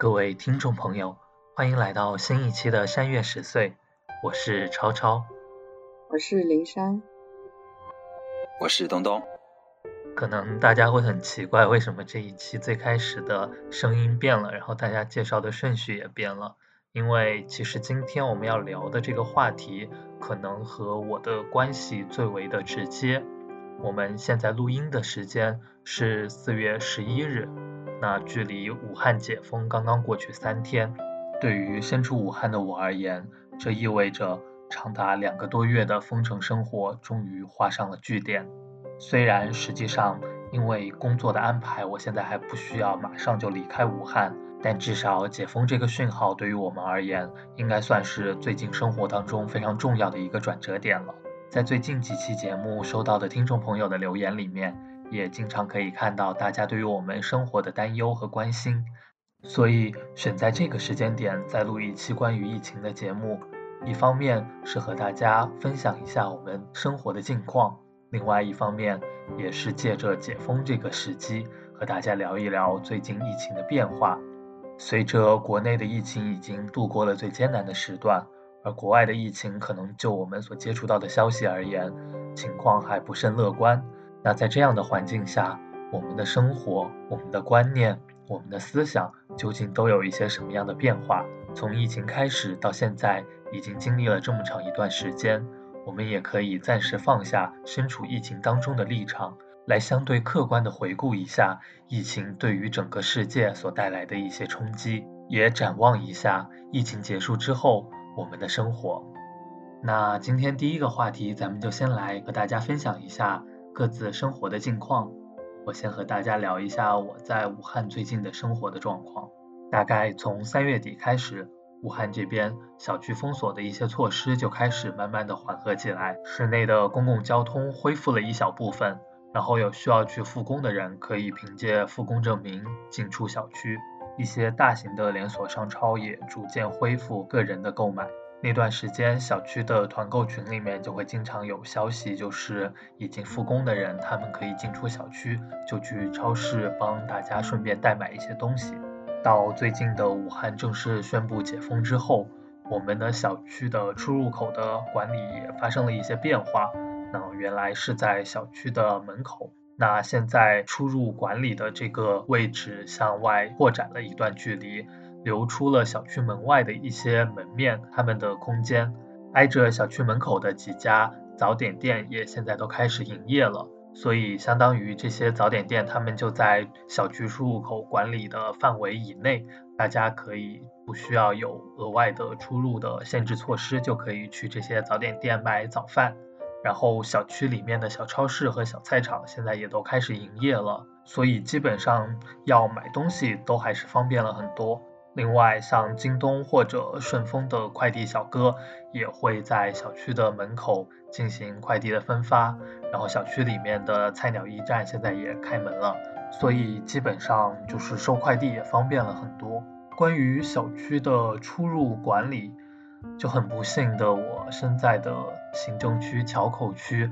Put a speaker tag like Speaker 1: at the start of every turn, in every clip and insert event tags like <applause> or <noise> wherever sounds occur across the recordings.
Speaker 1: 各位听众朋友，欢迎来到新一期的山月十岁，我是超超。
Speaker 2: 我是林珊，
Speaker 3: 我是东东，
Speaker 1: 可能大家会很奇怪，为什么这一期最开始的声音变了，然后大家介绍的顺序也变了？因为其实今天我们要聊的这个话题，可能和我的关系最为的直接。我们现在录音的时间是四月十一日，那距离武汉解封刚刚过去三天。对于身处武汉的我而言，这意味着长达两个多月的封城生活终于画上了句点。虽然实际上因为工作的安排，我现在还不需要马上就离开武汉，但至少解封这个讯号对于我们而言，应该算是最近生活当中非常重要的一个转折点了。在最近几期节目收到的听众朋友的留言里面，也经常可以看到大家对于我们生活的担忧和关心，所以选在这个时间点再录一期关于疫情的节目，一方面是和大家分享一下我们生活的近况，另外一方面也是借着解封这个时机，和大家聊一聊最近疫情的变化。随着国内的疫情已经度过了最艰难的时段，而国外的疫情可能就我们所接触到的消息而言，情况还不甚乐观。那在这样的环境下，我们的生活、我们的观念、我们的思想究竟都有一些什么样的变化？从疫情开始到现在，已经经历了这么长一段时间，我们也可以暂时放下身处疫情当中的立场，来相对客观地回顾一下疫情对于整个世界所带来的一些冲击，也展望一下疫情结束之后我们的生活。那今天第一个话题，咱们就先来和大家分享一下各自生活的近况。我先和大家聊一下我在武汉最近的生活的状况。大概从三月底开始，武汉这边小区封锁的一些措施就开始慢慢的缓和起来，室内的公共交通恢复了一小部分，然后有需要去复工的人可以凭借复工证明进出小区。一些大型的连锁商超也逐渐恢复个人的购买。那段时间，小区的团购群里面就会经常有消息，就是已经复工的人，他们可以进出小区，就去超市帮大家顺便代买一些东西。到最近的武汉正式宣布解封之后，我们的小区的出入口的管理也发生了一些变化。那原来是在小区的门口，那现在出入管理的这个位置向外扩展了一段距离。留出了小区门外的一些门面，他们的空间挨着小区门口的几家早点店也现在都开始营业了，所以相当于这些早点店他们就在小区出入口管理的范围以内，大家可以不需要有额外的出入的限制措施，就可以去这些早点店买早饭。然后小区里面的小超市和小菜场现在也都开始营业了，所以基本上要买东西都还是方便了很多。另外，像京东或者顺丰的快递小哥也会在小区的门口进行快递的分发，然后小区里面的菜鸟驿站现在也开门了，所以基本上就是收快递也方便了很多。关于小区的出入管理，就很不幸的，我身在的行政区桥口区。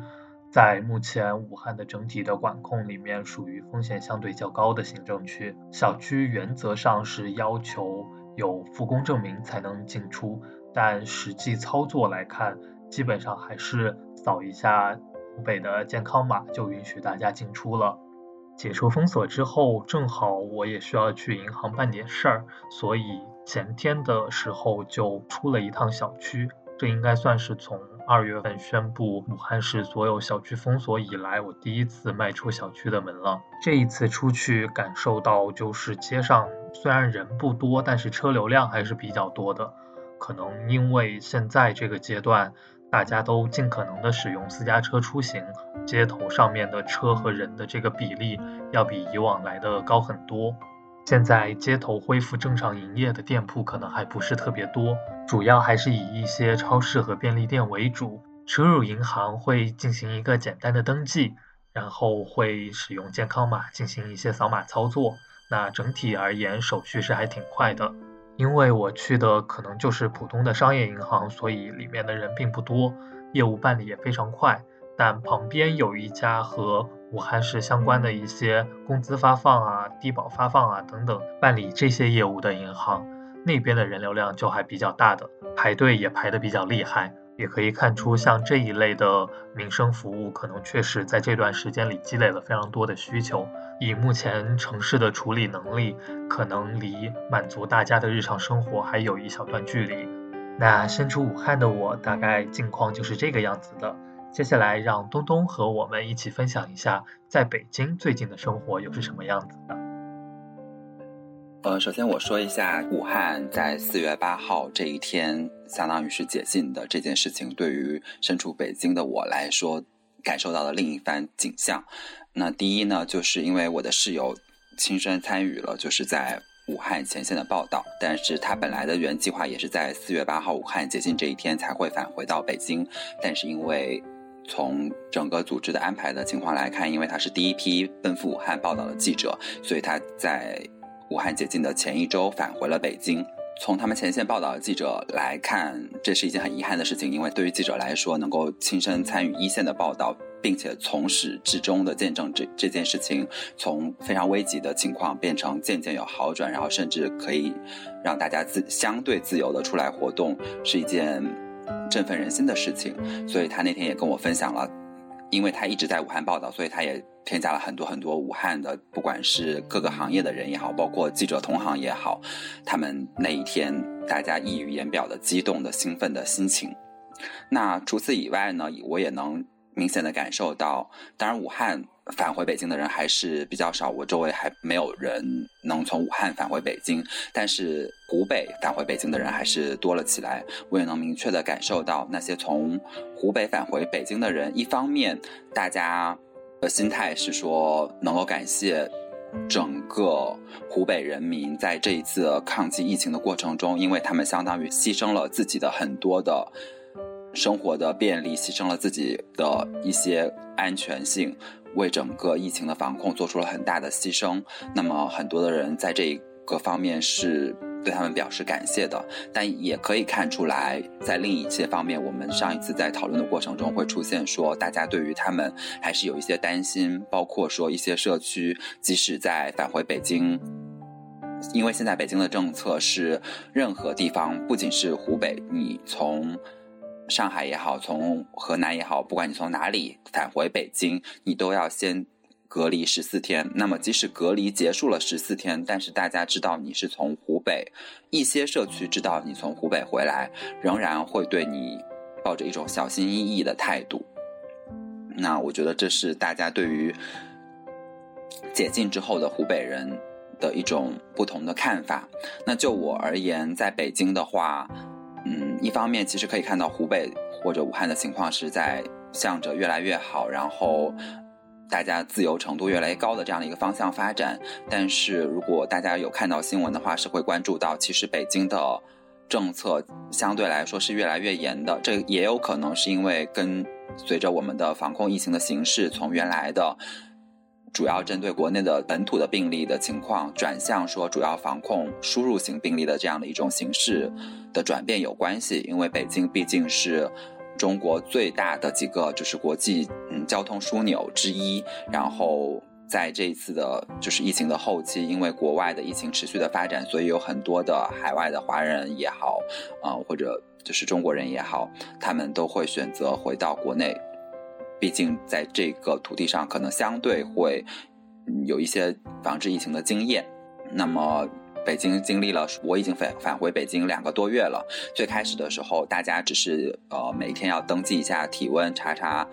Speaker 1: 在目前武汉的整体的管控里面，属于风险相对较高的行政区。小区原则上是要求有复工证明才能进出，但实际操作来看，基本上还是扫一下湖北的健康码就允许大家进出了。解除封锁之后，正好我也需要去银行办点事儿，所以前天的时候就出了一趟小区。这应该算是从二月份宣布武汉市所有小区封锁以来，我第一次迈出小区的门了。这一次出去，感受到就是街上虽然人不多，但是车流量还是比较多的。可能因为现在这个阶段，大家都尽可能的使用私家车出行，街头上面的车和人的这个比例要比以往来的高很多。现在街头恢复正常营业的店铺可能还不是特别多，主要还是以一些超市和便利店为主。车入银行会进行一个简单的登记，然后会使用健康码进行一些扫码操作。那整体而言，手续是还挺快的。因为我去的可能就是普通的商业银行，所以里面的人并不多，业务办理也非常快。但旁边有一家和武汉市相关的一些工资发放啊、低保发放啊等等办理这些业务的银行，那边的人流量就还比较大的，排队也排得比较厉害。也可以看出，像这一类的民生服务，可能确实在这段时间里积累了非常多的需求。以目前城市的处理能力，可能离满足大家的日常生活还有一小段距离。那身处武汉的我，大概近况就是这个样子的。接下来让东东和我们一起分享一下，在北京最近的生活又是什么样子的。
Speaker 4: 呃，首先我说一下武汉在四月八号这一天，相当于是解禁的这件事情，对于身处北京的我来说，感受到了另一番景象。那第一呢，就是因为我的室友亲身参与了，就是在武汉前线的报道，但是他本来的原计划也是在四月八号武汉解禁这一天才会返回到北京，但是因为从整个组织的安排的情况来看，因为他是第一批奔赴武汉报道的记者，所以他在武汉解禁的前一周返回了北京。从他们前线报道的记者来看，这是一件很遗憾的事情，因为对于记者来说，能够亲身参与一线的报道，并且从始至终的见证这这件事情从非常危急的情况变成渐渐有好转，然后甚至可以让大家自相对自由的出来活动，是一件。振奋人心的事情，所以他那天也跟我分享了，因为他一直在武汉报道，所以他也添加了很多很多武汉的，不管是各个行业的人也好，包括记者同行也好，他们那一天大家溢于言表的激动的兴奋的心情。那除此以外呢，我也能明显的感受到，当然武汉。返回北京的人还是比较少，我周围还没有人能从武汉返回北京，但是湖北返回北京的人还是多了起来。我也能明确的感受到，那些从湖北返回北京的人，一方面大家的心态是说能够感谢整个湖北人民在这一次抗击疫情的过程中，因为他们相当于牺牲了自己的很多的生活的便利，牺牲了自己的一些安全性。为整个疫情的防控做出了很大的牺牲，那么很多的人在这个方面是对他们表示感谢的，但也可以看出来，在另一些方面，我们上一次在讨论的过程中会出现说，大家对于他们还是有一些担心，包括说一些社区，即使在返回北京，因为现在北京的政策是，任何地方，不仅是湖北，你从。上海也好，从河南也好，不管你从哪里返回北京，你都要先隔离十四天。那么，即使隔离结束了十四天，但是大家知道你是从湖北，一些社区知道你从湖北回来，仍然会对你抱着一种小心翼翼的态度。那我觉得这是大家对于解禁之后的湖北人的一种不同的看法。那就我而言，在北京的话。嗯，一方面其实可以看到湖北或者武汉的情况是在向着越来越好，然后大家自由程度越来越高的这样的一个方向发展。但是如果大家有看到新闻的话，是会关注到，其实北京的政策相对来说是越来越严的。这也有可能是因为跟随着我们的防控疫情的形式，从原来的。主要针对国内的本土的病例的情况，转向说主要防控输入型病例的这样的一种形式的转变有关系。因为北京毕竟是中国最大的几个就是国际嗯交通枢纽之一，然后在这一次的就是疫情的后期，因为国外的疫情持续的发展，所以有很多的海外的华人也好，啊或者就是中国人也好，他们都会选择回到国内。毕竟在这个土地上，可能相对会有一些防治疫情的经验。那么，北京经历了，我已经返返回北京两个多月了。最开始的时候，大家只是呃每天要登记一下体温，查查，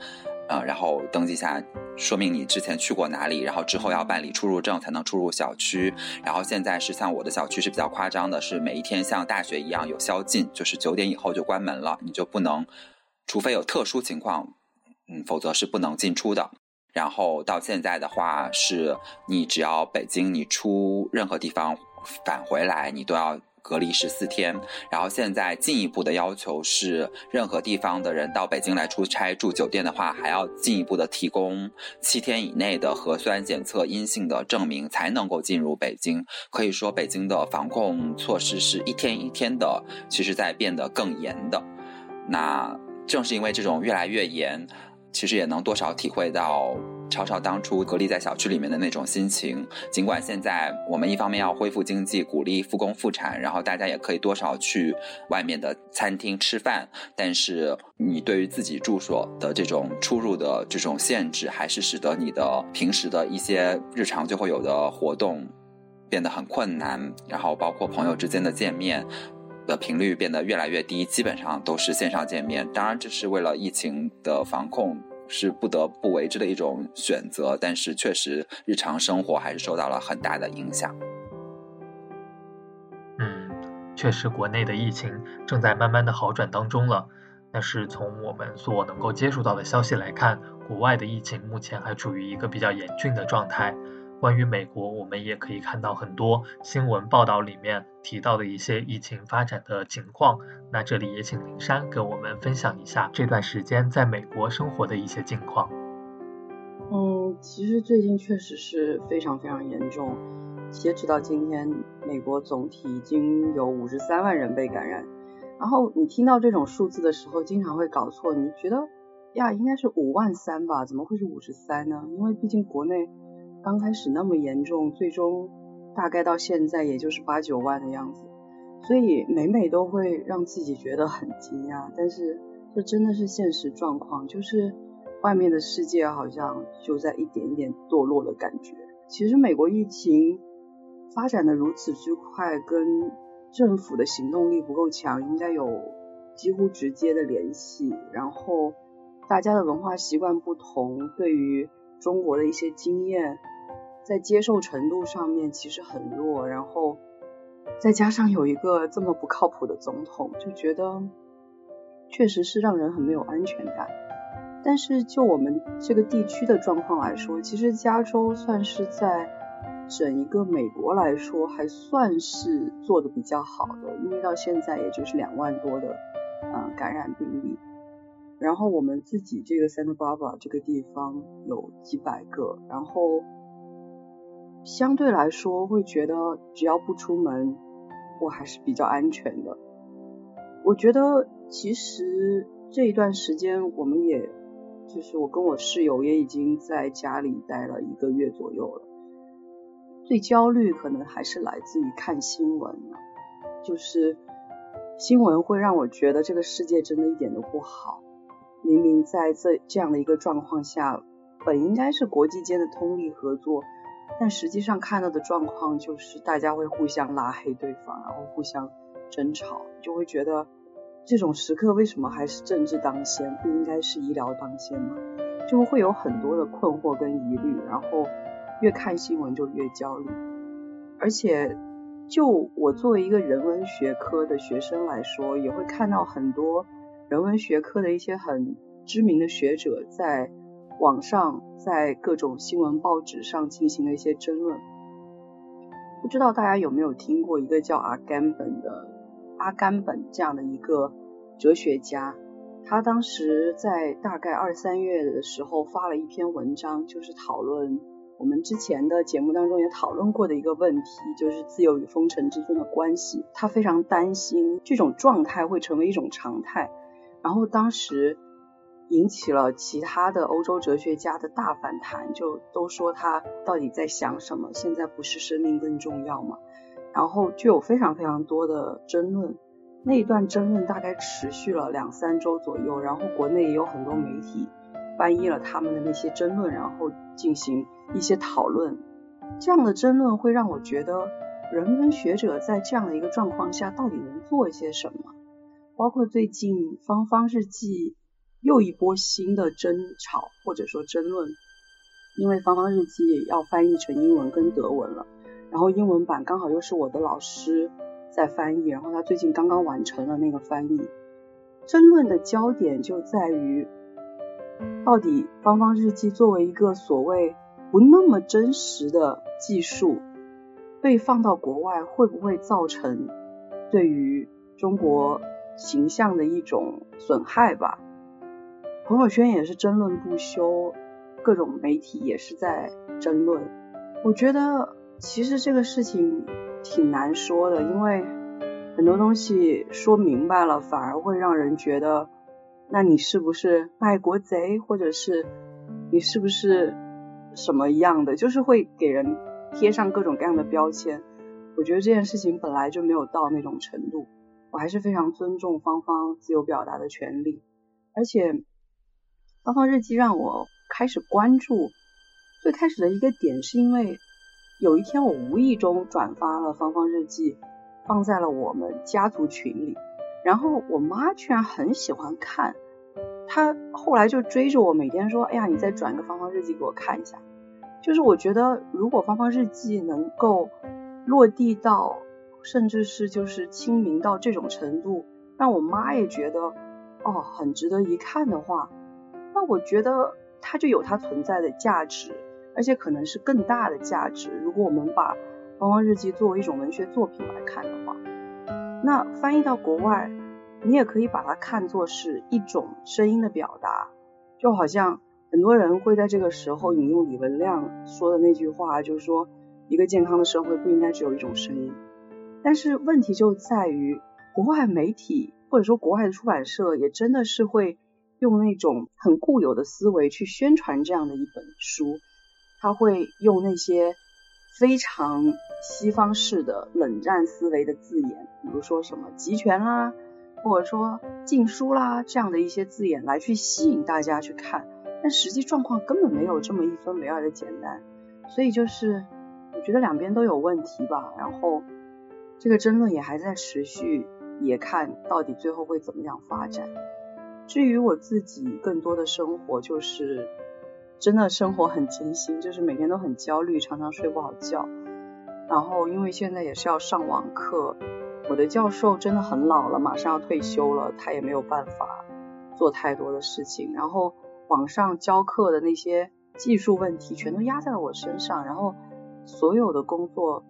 Speaker 4: 呃，然后登记一下，说明你之前去过哪里，然后之后要办理出入证才能出入小区。然后现在是像我的小区是比较夸张的，是每一天像大学一样有宵禁，就是九点以后就关门了，你就不能。除非有特殊情况，嗯，否则是不能进出的。然后到现在的话，是你只要北京你出任何地方返回来，你都要。隔离十四天，然后现在进一步的要求是，任何地方的人到北京来出差住酒店的话，还要进一步的提供七天以内的核酸检测阴性的证明，才能够进入北京。可以说，北京的防控措施是一天一天的，其实在变得更严的。那正是因为这种越来越严。其实也能多少体会到超超当初隔离在小区里面的那种心情。尽管现在我们一方面要恢复经济，鼓励复工复产，然后大家也可以多少去外面的餐厅吃饭，但是你对于自己住所的这种出入的这种限制，还是使得你的平时的一些日常就会有的活动变得很困难。然后包括朋友之间的见面。的频率变得越来越低，基本上都是线上见面。当然，这是为了疫情的防控，是不得不为之的一种选择。但是，确实日常生活还是受到了很大的影响。
Speaker 1: 嗯，确实，国内的疫情正在慢慢的好转当中了。但是从我们所能够接触到的消息来看，国外的疫情目前还处于一个比较严峻的状态。关于美国，我们也可以看到很多新闻报道里面提到的一些疫情发展的情况。那这里也请林珊跟我们分享一下这段时间在美国生活的一些近况。
Speaker 2: 嗯，其实最近确实是非常非常严重。截止到今天，美国总体已经有五十三万人被感染。然后你听到这种数字的时候，经常会搞错，你觉得呀，应该是五万三吧？怎么会是五十三呢？因为毕竟国内。刚开始那么严重，最终大概到现在也就是八九万的样子，所以每每都会让自己觉得很惊讶。但是这真的是现实状况，就是外面的世界好像就在一点一点堕落的感觉。其实美国疫情发展的如此之快，跟政府的行动力不够强应该有几乎直接的联系。然后大家的文化习惯不同，对于中国的一些经验。在接受程度上面其实很弱，然后再加上有一个这么不靠谱的总统，就觉得确实是让人很没有安全感。但是就我们这个地区的状况来说，其实加州算是在整一个美国来说还算是做的比较好的，因为到现在也就是两万多的呃感染病例，然后我们自己这个 Santa Barbara 这个地方有几百个，然后。相对来说，会觉得只要不出门，我还是比较安全的。我觉得其实这一段时间，我们也就是我跟我室友也已经在家里待了一个月左右了。最焦虑可能还是来自于看新闻，就是新闻会让我觉得这个世界真的一点都不好。明明在这这样的一个状况下，本应该是国际间的通力合作。但实际上看到的状况就是大家会互相拉黑对方，然后互相争吵，就会觉得这种时刻为什么还是政治当先，不应该是医疗当先吗？就会有很多的困惑跟疑虑，然后越看新闻就越焦虑。而且就我作为一个人文学科的学生来说，也会看到很多人文学科的一些很知名的学者在。网上在各种新闻报纸上进行了一些争论，不知道大家有没有听过一个叫阿甘本的阿甘本这样的一个哲学家，他当时在大概二三月的时候发了一篇文章，就是讨论我们之前的节目当中也讨论过的一个问题，就是自由与封尘之间的关系。他非常担心这种状态会成为一种常态，然后当时。引起了其他的欧洲哲学家的大反弹，就都说他到底在想什么？现在不是生命更重要吗？然后就有非常非常多的争论，那一段争论大概持续了两三周左右，然后国内也有很多媒体翻译了他们的那些争论，然后进行一些讨论。这样的争论会让我觉得，人文学者在这样的一个状况下到底能做一些什么？包括最近《芳芳日记》。又一波新的争吵或者说争论，因为《芳芳日记》要翻译成英文跟德文了，然后英文版刚好又是我的老师在翻译，然后他最近刚刚完成了那个翻译，争论的焦点就在于，到底芳芳日记作为一个所谓不那么真实的技术，被放到国外会不会造成对于中国形象的一种损害吧？朋友圈也是争论不休，各种媒体也是在争论。我觉得其实这个事情挺难说的，因为很多东西说明白了，反而会让人觉得，那你是不是卖国贼，或者是你是不是什么一样的，就是会给人贴上各种各样的标签。我觉得这件事情本来就没有到那种程度，我还是非常尊重芳芳自由表达的权利，而且。芳芳日记让我开始关注，最开始的一个点是因为有一天我无意中转发了芳芳日记，放在了我们家族群里，然后我妈居然很喜欢看，她后来就追着我每天说，哎呀，你再转一个芳芳日记给我看一下。就是我觉得如果芳芳日记能够落地到，甚至是就是亲民到这种程度，让我妈也觉得哦很值得一看的话。那我觉得它就有它存在的价值，而且可能是更大的价值。如果我们把《芳芳日记》作为一种文学作品来看的话，那翻译到国外，你也可以把它看作是一种声音的表达。就好像很多人会在这个时候引用李文亮说的那句话，就是说一个健康的社会不应该只有一种声音。但是问题就在于，国外媒体或者说国外的出版社也真的是会。用那种很固有的思维去宣传这样的一本书，他会用那些非常西方式的冷战思维的字眼，比如说什么集权啦，或者说禁书啦这样的一些字眼来去吸引大家去看，但实际状况根本没有这么一分为二的简单，所以就是我觉得两边都有问题吧，然后这个争论也还在持续，也看到底最后会怎么样发展。至于我自己，更多的生活就是真的生活很艰辛，就是每天都很焦虑，常常睡不好觉。然后因为现在也是要上网课，我的教授真的很老了，马上要退休了，他也没有办法做太多的事情。然后网上教课的那些技术问题全都压在了我身上，然后所有的工作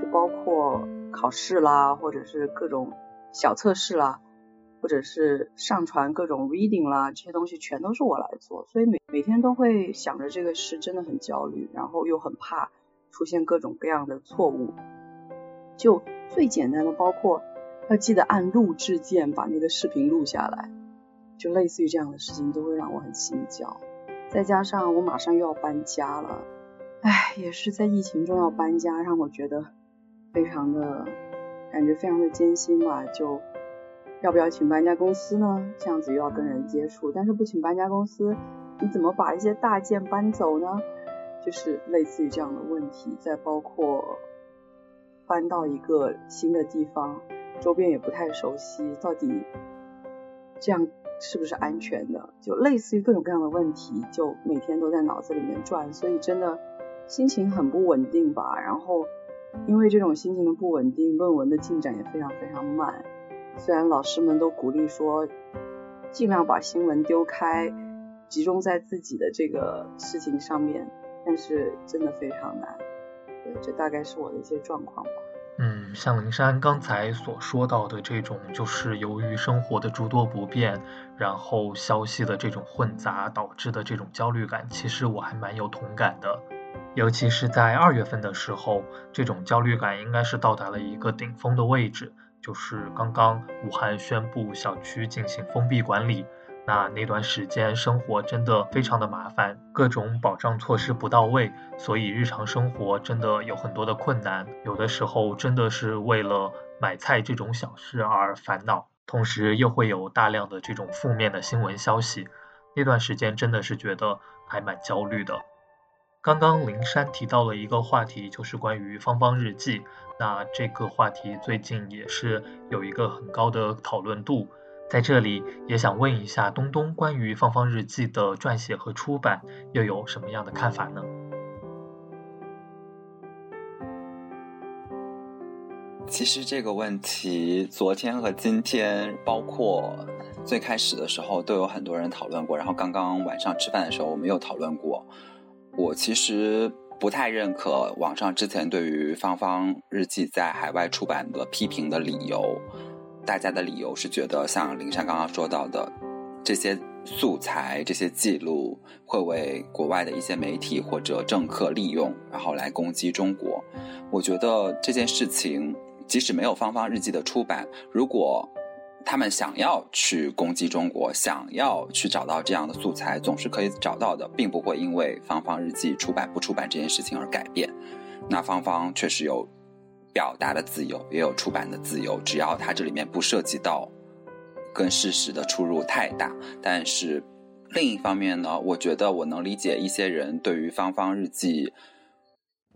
Speaker 2: 就包括考试啦，或者是各种小测试啦。或者是上传各种 reading 啦，这些东西全都是我来做，所以每每天都会想着这个事，真的很焦虑，然后又很怕出现各种各样的错误。就最简单的，包括要记得按录制键把那个视频录下来，就类似于这样的事情都会让我很心焦。再加上我马上又要搬家了，唉，也是在疫情中要搬家，让我觉得非常的感觉非常的艰辛吧，就。要不要请搬家公司呢？这样子又要跟人接触，但是不请搬家公司，你怎么把一些大件搬走呢？就是类似于这样的问题。再包括搬到一个新的地方，周边也不太熟悉，到底这样是不是安全的？就类似于各种各样的问题，就每天都在脑子里面转，所以真的心情很不稳定吧。然后因为这种心情的不稳定，论文的进展也非常非常慢。虽然老师们都鼓励说，尽量把新闻丢开，集中在自己的这个事情上面，但是真的非常难。对，这大概是我的一些状况吧。
Speaker 1: 嗯，像林珊刚才所说到的这种，就是由于生活的诸多不便，然后消息的这种混杂导致的这种焦虑感，其实我还蛮有同感的。尤其是在二月份的时候，这种焦虑感应该是到达了一个顶峰的位置。就是刚刚武汉宣布小区进行封闭管理，那那段时间生活真的非常的麻烦，各种保障措施不到位，所以日常生活真的有很多的困难，有的时候真的是为了买菜这种小事而烦恼，同时又会有大量的这种负面的新闻消息，那段时间真的是觉得还蛮焦虑的。刚刚灵山提到了一个话题，就是关于芳芳日记。那这个话题最近也是有一个很高的讨论度，在这里也想问一下东东，关于芳芳日记的撰写和出版又有什么样的看法呢？
Speaker 4: 其实这个问题，昨天和今天，包括最开始的时候都有很多人讨论过，然后刚刚晚上吃饭的时候我们又讨论过。我其实不太认可网上之前对于芳芳日记在海外出版的批评的理由，大家的理由是觉得像林珊刚刚说到的这些。素材这些记录会为国外的一些媒体或者政客利用，然后来攻击中国。我觉得这件事情，即使没有芳芳日记的出版，如果他们想要去攻击中国，想要去找到这样的素材，总是可以找到的，并不会因为芳芳日记出版不出版这件事情而改变。那芳芳确实有表达的自由，也有出版的自由，只要它这里面不涉及到。跟事实的出入太大，但是另一方面呢，我觉得我能理解一些人对于芳芳日记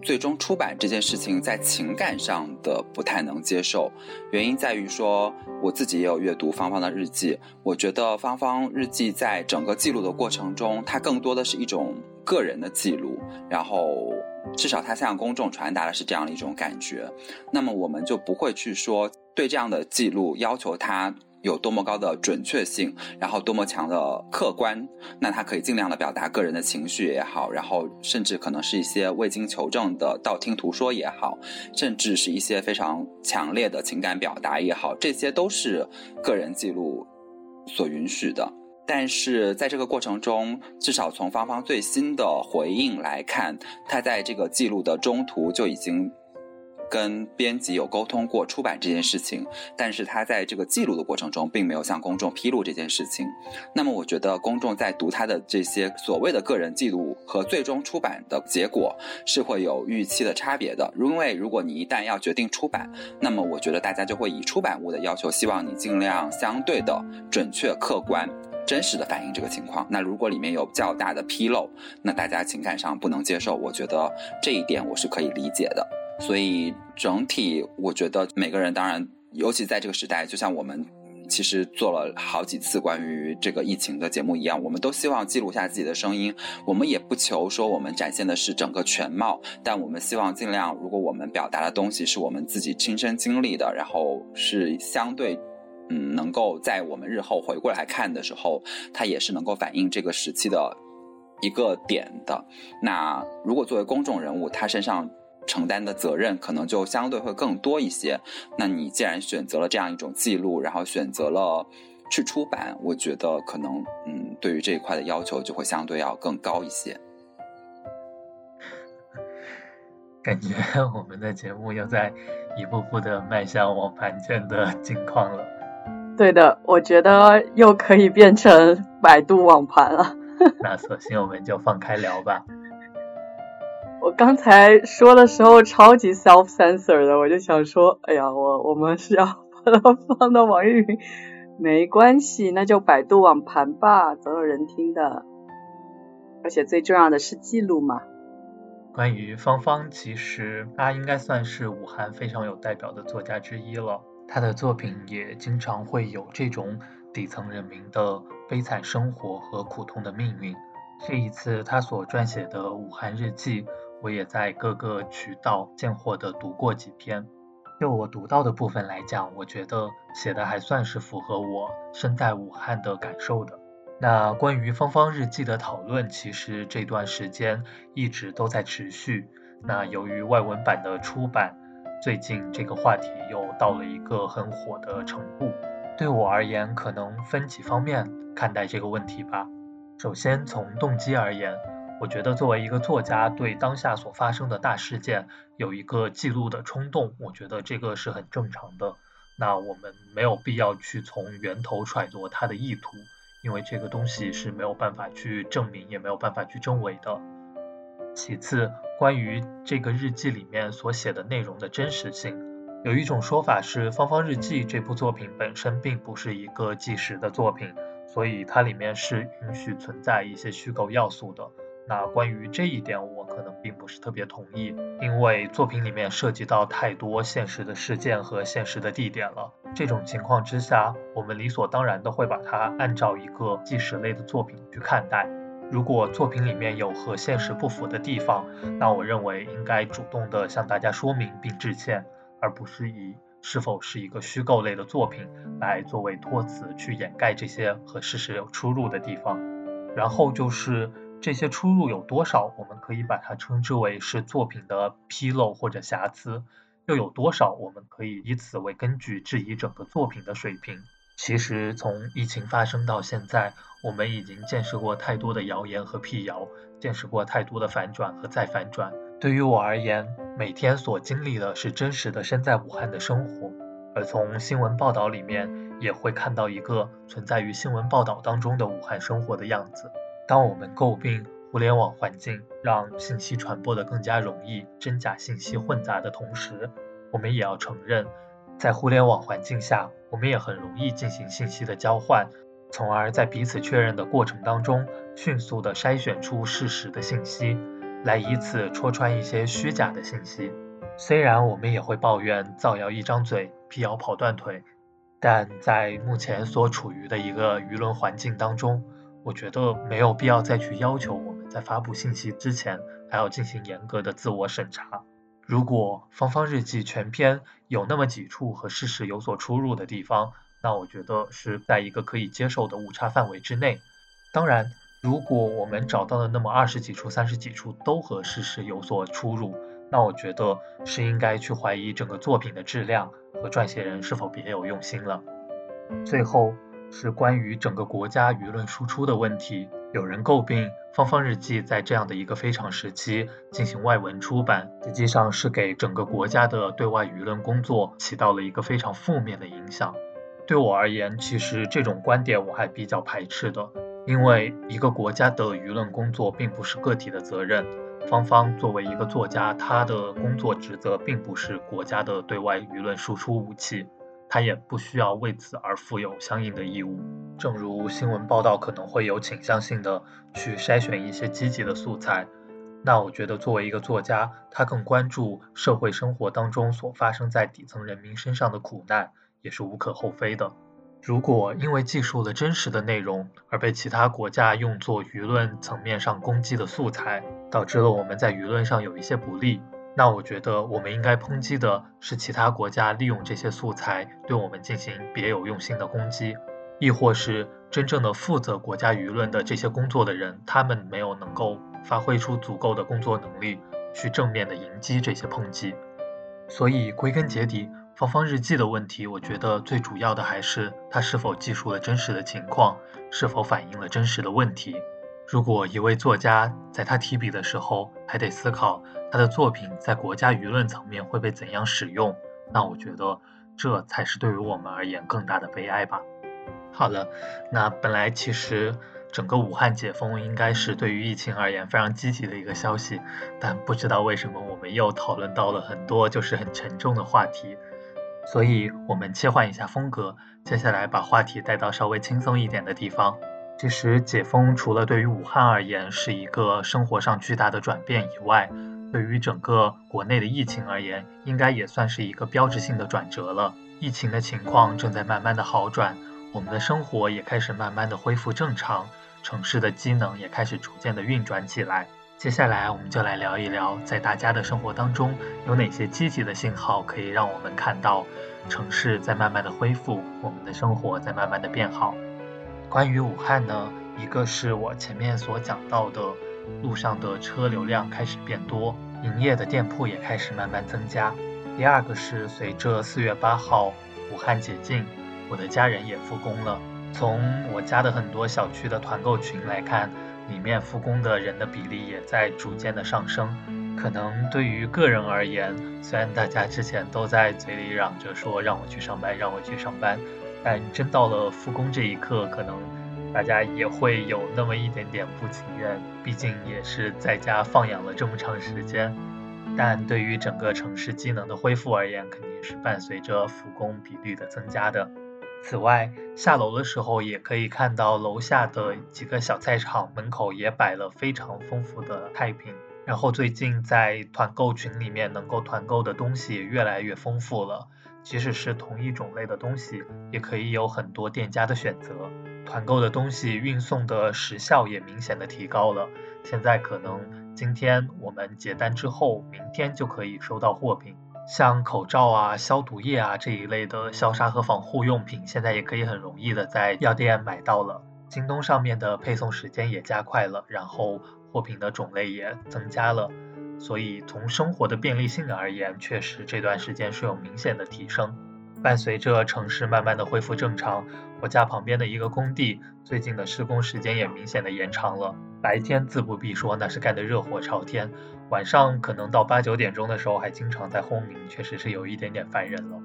Speaker 4: 最终出版这件事情在情感上的不太能接受。原因在于说，我自己也有阅读芳芳的日记，我觉得芳芳日记在整个记录的过程中，它更多的是一种个人的记录，然后至少它向公众传达的是这样的一种感觉。那么我们就不会去说对这样的记录要求它。有多么高的准确性，然后多么强的客观，那他可以尽量的表达个人的情绪也好，然后甚至可能是一些未经求证的道听途说也好，甚至是一些非常强烈的情感表达也好，这些都是个人记录所允许的。但是在这个过程中，至少从芳芳最新的回应来看，她在这个记录的中途就已经。跟编辑有沟通过出版这件事情，但是他在这个记录的过程中，并没有向公众披露这件事情。那么，我觉得公众在读他的这些所谓的个人记录和最终出版的结果是会有预期的差别的。因为如果你一旦要决定出版，那么我觉得大家就会以出版物的要求，希望你尽量相对的准确、客观、真实的反映这个情况。那如果里面有较大的纰漏，那大家情感上不能接受，我觉得这一点我是可以理解的。所以整体，我觉得每个人当然，尤其在这个时代，就像我们其实做了好几次关于这个疫情的节目一样，我们都希望记录下自己的声音。我们也不求说我们展现的是整个全貌，但我们希望尽量，如果我们表达的东西是我们自己亲身经历的，然后是相对，嗯，能够在我们日后回过来看的时候，它也是能够反映这个时期的一个点的。那如果作为公众人物，他身上。承担的责任可能就相对会更多一些。那你既然选择了这样一种记录，然后选择了去出版，我觉得可能嗯，对于这一块的要求就会相对要更高一些。
Speaker 1: 感觉我们的节目又在一步步的迈向网盘卷的境况了。
Speaker 2: 对的，我觉得又可以变成百度网盘了。
Speaker 1: 那索性我们就放开聊吧。
Speaker 2: 我刚才说的时候超级 self censor 的，我就想说，哎呀，我我们是要把它放到网易云，没关系，那就百度网盘吧，总有人听的。而且最重要的是记录嘛。
Speaker 1: 关于芳芳，其实她应该算是武汉非常有代表的作家之一了。她的作品也经常会有这种底层人民的悲惨生活和苦痛的命运。这一次，她所撰写的《武汉日记》。我也在各个渠道见货的读过几篇，就我读到的部分来讲，我觉得写的还算是符合我身在武汉的感受的。那关于芳芳日记的讨论，其实这段时间一直都在持续。那由于外文版的出版，最近这个话题又到了一个很火的程度。对我而言，可能分几方面看待这个问题吧。首先从动机而言。我觉得作为一个作家，对当下所发生的大事件有一个记录的冲动，我觉得这个是很正常的。那我们没有必要去从源头揣度他的意图，因为这个东西是没有办法去证明，也没有办法去证伪的。其次，关于这个日记里面所写的内容的真实性，有一种说法是，《芳芳日记》这部作品本身并不是一个纪实的作品，所以它里面是允许存在一些虚构要素的。那关于这一点，我可能并不是特别同意，因为作品里面涉及到太多现实的事件和现实的地点了。这种情况之下，我们理所当然的会把它按照一个纪实类的作品去看待。如果作品里面有和现实不符的地方，那我认为应该主动的向大家说明并致歉，而不是以是否是一个虚构类的作品，来作为托词去掩盖这些和事实有出入的地方。然后就是这些出入有多少，我们可以把它称之为是作品的纰漏或者瑕疵，又有多少我们可以以此为根据质疑整个作品的水平。其实从疫情发生到现在，我们已经见识过太多的谣言和辟谣，见识过太多的反转和再反转。对于我而言，每天所经历的是真实的身在武汉的生活，而从新闻报道里面也会看到一个存在于新闻报道当中的武汉生活的样子。当我们诟病互联网环境让信息传播的更加容易，真假信息混杂的同时，我们也要承认，在互联网环境下，我们也很容易进行信息的交换，从而在彼此确认的过程当中，迅速的筛选出事实的信息。来以此戳穿一些虚假的信息。虽然我们也会抱怨造谣一张嘴，辟谣跑断腿，但在目前所处于的一个舆论环境当中，我觉得没有必要再去要求我们在发布信息之前还要进行严格的自我审查。如果《芳芳日记》全篇有那么几处和事实有所出入的地方，那我觉得是在一个可以接受的误差范围之内。当然。如果我们找到的那么二十几处、三十几处都和事实有所出入，那我觉得是应该去怀疑整个作品的质量和撰写人是否别有用心了。最后是关于整个国家舆论输出的问题，有人诟病《芳芳日记》在这样的一个非常时期进行外文出版，实际上是给整个国家的对外舆论工作起到了一个非常负面的影响。对我而言，其实这种观点我还比较排斥的。因为一个国家的舆论工作并不是个体的责任，芳芳作为一个作家，他的工作职责并不是国家的对外舆论输出武器，他也不需要为此而负有相应的义务。正如新闻报道可能会有倾向性的去筛选一些积极的素材，那我觉得作为一个作家，他更关注社会生活当中所发生在底层人民身上的苦难，也是无可厚非的。如果因为记述了真实的内容而被其他国家用作舆论层面上攻击的素材，导致了我们在舆论上有一些不利，那我觉得我们应该抨击的是其他国家利用这些素材对我们进行别有用心的攻击，亦或是真正的负责国家舆论的这些工作的人，他们没有能够发挥出足够的工作能力去正面的迎击这些抨击。所以归根结底。芳芳日记的问题，我觉得最主要的还是它是否记述了真实的情况，是否反映了真实的问题。如果一位作家在他提笔的时候还得思考他的作品在国家舆论层面会被怎样使用，那我觉得这才是对于我们而言更大的悲哀吧。好了，那本来其实整个武汉解封应该是对于疫情而言非常积极的一个消息，但不知道为什么我们又讨论到了很多就是很沉重的话题。所以，我们切换一下风格，接下来把话题带到稍微轻松一点的地方。其实，解封除了对于武汉而言是一个生活上巨大的转变以外，对于整个国内的疫情而言，应该也算是一个标志性的转折了。疫情的情况正在慢慢的好转，我们的生活也开始慢慢的恢复正常，城市的机能也开始逐渐的运转起来。接下来，我们就来聊一聊，在大家的生活当中，有哪些积极的信号可以让我们看到城市在慢慢的恢复，我们的生活在慢慢的变好。关于武汉呢，一个是我前面所讲到的，路上的车流量开始变多，营业的店铺也开始慢慢增加。第二个是随着四月八号武汉解禁，我的家人也复工了。从我家的很多小区的团购群来看。里面复工的人的比例也在逐渐的上升，可能对于个人而言，虽然大家之前都在嘴里嚷着说让我去上班，让我去上班，但真到了复工这一刻，可能大家也会有那么一点点不情愿，毕竟也是在家放养了这么长时间。但对于整个城市机能的恢复而言，肯定是伴随着复工比率的增加的。此外，下楼的时候也可以看到楼下的几个小菜场门口也摆了非常丰富的菜品。然后最近在团购群里面能够团购的东西也越来越丰富了，即使是同一种类的东西，也可以有很多店家的选择。团购的东西运送的时效也明显的提高了，现在可能今天我们结单之后，明天就可以收到货品。像口罩啊、消毒液啊这一类的消杀和防护用品，现在也可以很容易的在药店买到了。京东上面的配送时间也加快了，然后货品的种类也增加了，所以从生活的便利性而言，确实这段时间是有明显的提升。伴随着城市慢慢的恢复正常，我家旁边的一个工地最近的施工时间也明显的延长了。白天自不必说，那是干得热火朝天。晚上可能到八九点钟的时候还经常在轰鸣，确实是有一点点烦人了。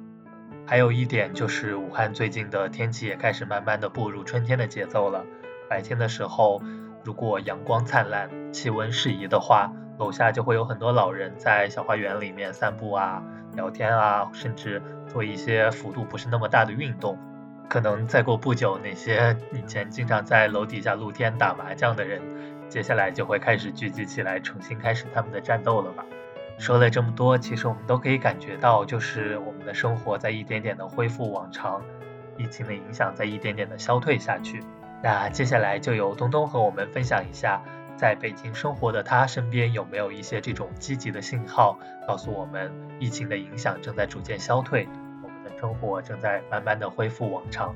Speaker 1: 还有一点就是武汉最近的天气也开始慢慢的步入春天的节奏了。白天的时候，如果阳光灿烂、气温适宜的话，楼下就会有很多老人在小花园里面散步啊、聊天啊，甚至做一些幅度不是那么大的运动。可能再过不久，那些以前经常在楼底下露天打麻将的人，接下来就会开始聚集起来，重新开始他们的战斗了吧。说了这么多，其实我们都可以感觉到，就是我们的生活在一点点的恢复往常，疫情的影响在一点点的消退下去。那接下来就由东东和我们分享一下，在北京生活的他身边有没有一些这种积极的信号，告诉我们疫情的影响正在逐渐消退。我们的生活正在慢慢的恢复往常，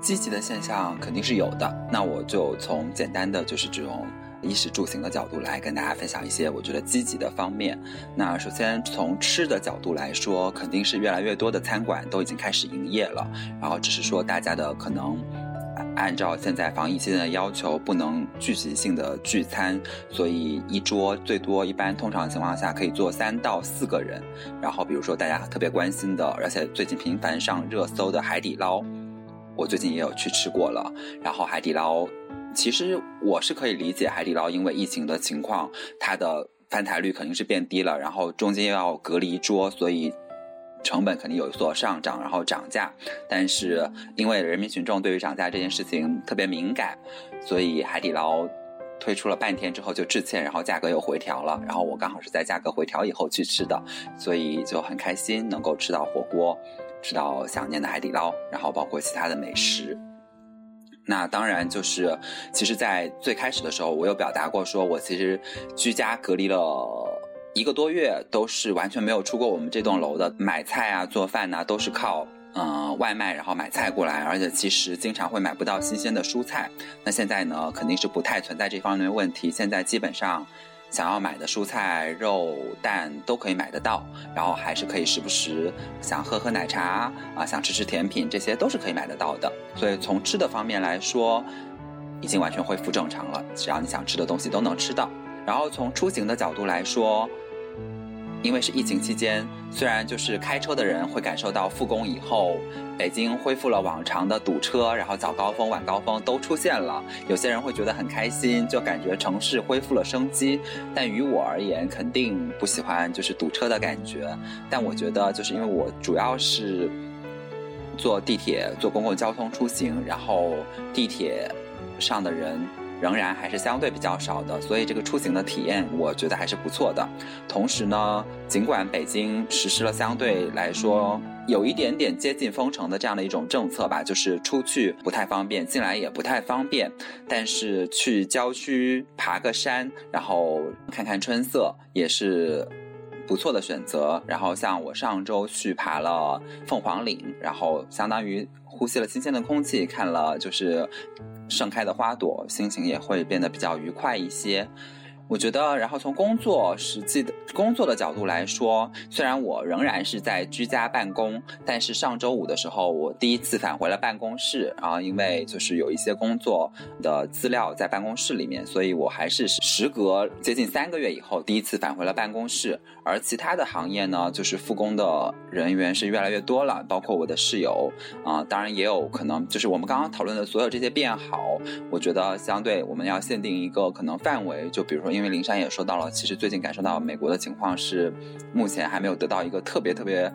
Speaker 4: 积极的现象肯定是有的。那我就从简单的就是这种衣食住行的角度来跟大家分享一些我觉得积极的方面。那首先从吃的角度来说，肯定是越来越多的餐馆都已经开始营业了，然后只是说大家的可能。按照现在防疫期间的要求，不能聚集性的聚餐，所以一桌最多一般通常情况下可以坐三到四个人。然后比如说大家特别关心的，而且最近频繁上热搜的海底捞，我最近也有去吃过了。然后海底捞，其实我是可以理解海底捞因为疫情的情况，它的翻台率肯定是变低了，然后中间又要隔离桌，所以。成本肯定有所上涨，然后涨价，但是因为人民群众对于涨价这件事情特别敏感，所以海底捞推出了半天之后就致歉，然后价格又回调了。然后我刚好是在价格回调以后去吃的，所以就很开心能够吃到火锅，吃到想念的海底捞，然后包括其他的美食。那当然就是，其实，在最开始的时候，我有表达过，说我其实居家隔离了。一个多月都是完全没有出过我们这栋楼的，买菜啊、做饭呐，都是靠嗯外卖，然后买菜过来，而且其实经常会买不到新鲜的蔬菜。那现在呢，肯定是不太存在这方面的问题。现在基本上想要买的蔬菜、肉、蛋都可以买得到，然后还是可以时不时想喝喝奶茶啊，想吃吃甜品，这些都是可以买得到的。所以从吃的方面来说，已经完全恢复正常了，只要你想吃的东西都能吃到。然后从出行的角度来说，因为是疫情期间，虽然就是开车的人会感受到复工以后，北京恢复了往常的堵车，然后早高峰、晚高峰都出现了，有些人会觉得很开心，就感觉城市恢复了生机。但于我而言，肯定不喜欢就是堵车的感觉。但我觉得，就是因为我主要是坐地铁、坐公共交通出行，然后地铁上的人。仍然还是相对比较少的，所以这个出行的体验我觉得还是不错的。同时呢，尽管北京实施了相对来说有一点点接近封城的这样的一种政策吧，就是出去不太方便，进来也不太方便，但是去郊区爬个山，然后看看春色也是不错的选择。然后像我上周去爬了凤凰岭，然后相当于呼吸了新鲜的空气，看了就是。盛开的花朵，心情也会变得比较愉快一些。我觉得，然后从工作实际的工作的角度来说，虽然我仍然是在居家办公，但是上周五的时候，我第一次返回了办公室啊，因为就是有一些工作的资料在办公室里面，所以我还是时隔接近三个月以后第一次返回了办公室。而其他的行业呢，就是复工的人员是越来越多了，包括我的室友啊，当然也有可能就是我们刚刚讨论的所有这些变好，我觉得相对我们要限定一个可能范围，就比如说。因为林珊也说到了，其实最近感受到美国的情况是，目前还没有得到一个特别特别，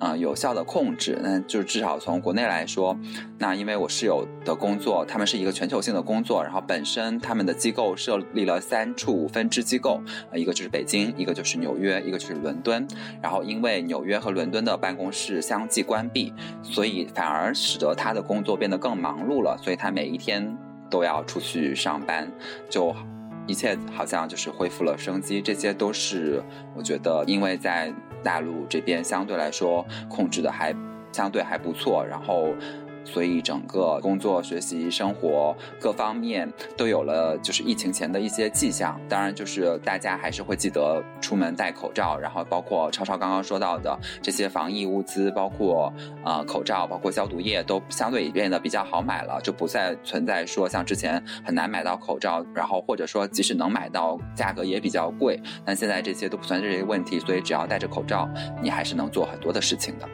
Speaker 4: 嗯，有效的控制。那就是至少从国内来说，那因为我室友的工作，他们是一个全球性的工作，然后本身他们的机构设立了三处分支机构，一个就是北京，一个就是纽约，一个就是伦敦。然后因为纽约和伦敦的办公室相继关闭，所以反而使得他的工作变得更忙碌了，所以他每一天都要出去上班，就。一切好像就是恢复了生机，这些都是我觉得，因为在大陆这边相对来说控制的还相对还不错，然后。所以整个工作、学习、生活各方面都有了，就是疫情前的一些迹象。当然，就是大家还是会记得出门戴口罩，然后包括超超刚刚说到的这些防疫物资，包括呃口罩、包括消毒液，都相对变得比较好买了，就不再存在说像之前很难买到口罩，然后或者说即使能买到，价格也比较贵。但现在这些都不存在这些问题，所以只要戴着口罩，你还是能做很多的事情的。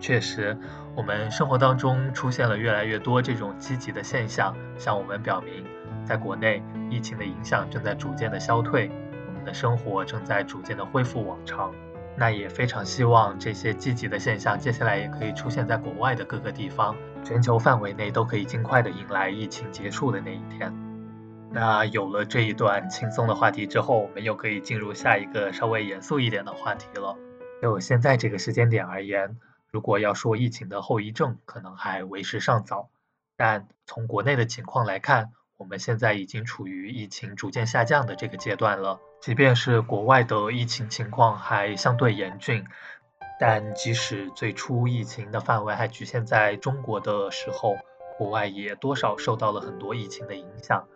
Speaker 1: 确实，我们生活当中出现了越来越多这种积极的现象，向我们表明，在国内疫情的影响正在逐渐的消退，我们的生活正在逐渐的恢复往常。那也非常希望这些积极的现象接下来也可以出现在国外的各个地方，全球范围内都可以尽快的迎来疫情结束的那一天。那有了这一段轻松的话题之后，我们又可以进入下一个稍微严肃一点的话题了。就现在这个时间点而言。如果要说疫情的后遗症，可能还为时尚早。但从国内的情况来看，我们现在已经处于疫情逐渐下降的这个阶段了。即便是国外的疫情情况还相对严峻，但即使最初疫情的范围还局限在中国的时候，国外也多少受到了很多疫情的影响。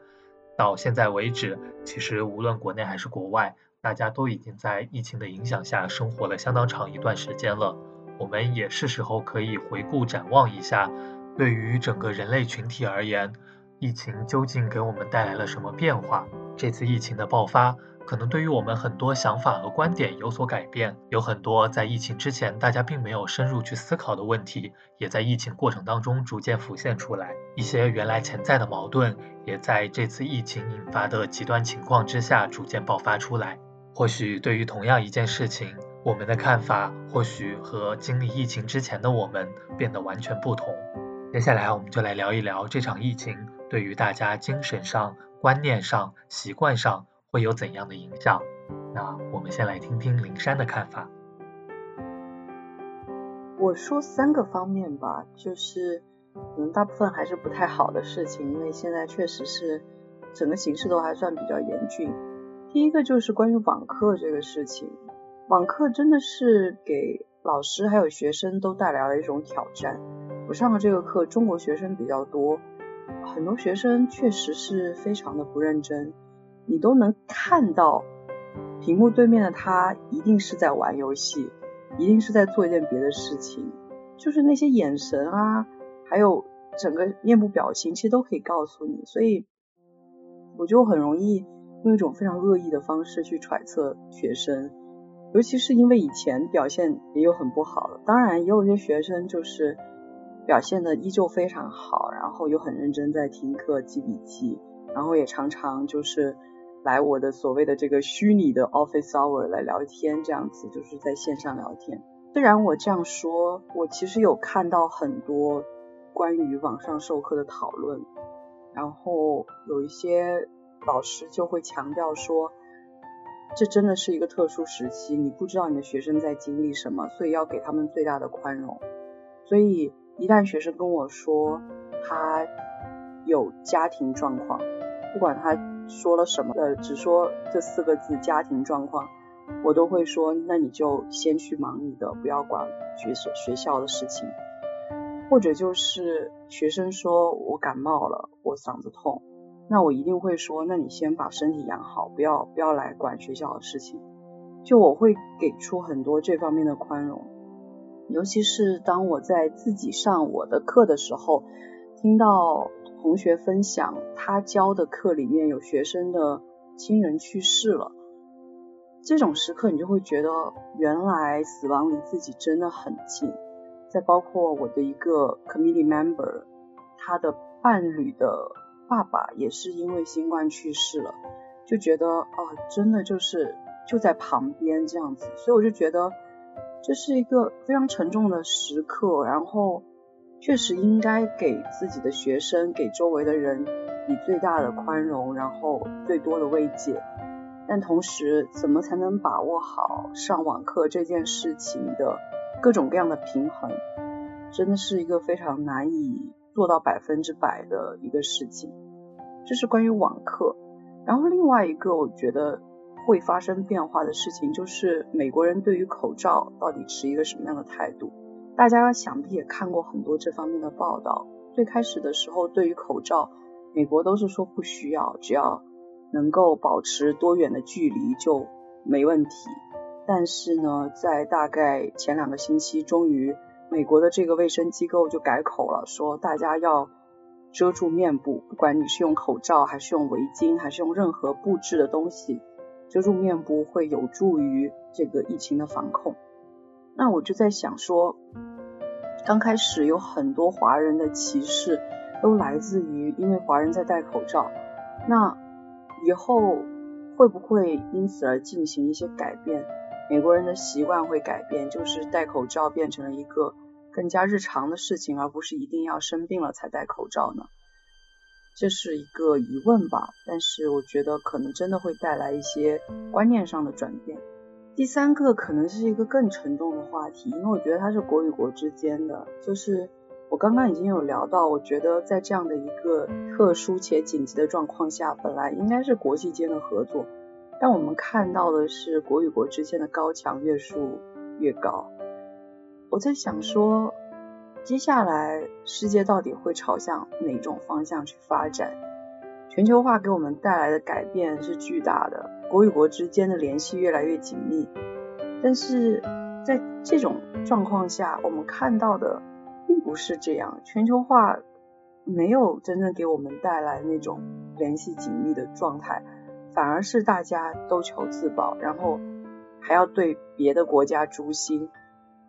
Speaker 1: 到现在为止，其实无论国内还是国外，大家都已经在疫情的影响下生活了相当长一段时间了。我们也是时候可以回顾展望一下，对于整个人类群体而言，疫情究竟给我们带来了什么变化？这次疫情的爆发，可能对于我们很多想法和观点有所改变，有很多在疫情之前大家并没有深入去思考的问题，也在疫情过程当中逐渐浮现出来。一些原来潜在的矛盾，也在这次疫情引发的极端情况之下逐渐爆发出来。或许对于同样一件事情，我们的看法或许和经历疫情之前的我们变得完全不同。接下来，我们就来聊一聊这场疫情对于大家精神上、观念上、习惯上会有怎样的影响。那我们先来听听灵山的看法。
Speaker 2: 我说三个方面吧，就是可能大部分还是不太好的事情，因为现在确实是整个形势都还算比较严峻。第一个就是关于网课这个事情。网课真的是给老师还有学生都带来了一种挑战。我上了这个课，中国学生比较多，很多学生确实是非常的不认真，你都能看到屏幕对面的他一定是在玩游戏，一定是在做一件别的事情，就是那些眼神啊，还有整个面部表情，其实都可以告诉你。所以我就很容易用一种非常恶意的方式去揣测学生。尤其是因为以前表现也有很不好的，当然也有一些学生就是表现的依旧非常好，然后又很认真在听课记笔记，然后也常常就是来我的所谓的这个虚拟的 office hour 来聊天，这样子就是在线上聊天。虽然我这样说，我其实有看到很多关于网上授课的讨论，然后有一些老师就会强调说。这真的是一个特殊时期，你不知道你的学生在经历什么，所以要给他们最大的宽容。所以一旦学生跟我说他有家庭状况，不管他说了什么，呃，只说这四个字家庭状况，我都会说，那你就先去忙你的，不要管学学学校的事情。或者就是学生说我感冒了，我嗓子痛。那我一定会说，那你先把身体养好，不要不要来管学校的事情。就我会给出很多这方面的宽容，尤其是当我在自己上我的课的时候，听到同学分享他教的课里面有学生的亲人去世了，这种时刻你就会觉得原来死亡离自己真的很近。再包括我的一个 committee member，他的伴侣的。爸爸也是因为新冠去世了，就觉得啊，真的就是就在旁边这样子，所以我就觉得这是一个非常沉重的时刻，然后确实应该给自己的学生、给周围的人以最大的宽容，然后最多的慰藉。但同时，怎么才能把握好上网课这件事情的各种各样的平衡，真的是一个非常难以做到百分之百的一个事情。这是关于网课。然后另外一个我觉得会发生变化的事情，就是美国人对于口罩到底持一个什么样的态度？大家想必也看过很多这方面的报道。最开始的时候，对于口罩，美国都是说不需要，只要能够保持多远的距离就没问题。但是呢，在大概前两个星期，终于美国的这个卫生机构就改口了，说大家要遮住面部，不管你是用口罩还是用围巾还是用任何布置的东西，遮住面部会有助于这个疫情的防控。那我就在想说，刚开始有很多华人的歧视都来自于因为华人在戴口罩，那以后会不会因此而进行一些改变？美国人的习惯会改变，就是戴口罩变成了一个更加日常的事情，而不是一定要生病了才戴口罩呢？这是一个疑问吧，但是我觉得可能真的会带来一些观念上的转变。第三个可能是一个更沉重的话题，因为我觉得它是国与国之间的，就是我刚刚已经有聊到，我觉得在这样的一个特殊且紧急的状况下，本来应该是国际间的合作。但我们看到的是国与国之间的高墙越筑越高。我在想说，接下来世界到底会朝向哪种方向去发展？全球化给我们带来的改变是巨大的，国与国之间的联系越来越紧密。但是在这种状况下，我们看到的并不是这样。全球化没有真正给我们带来那种联系紧密的状态。反而是大家都求自保，然后还要对别的国家诛心。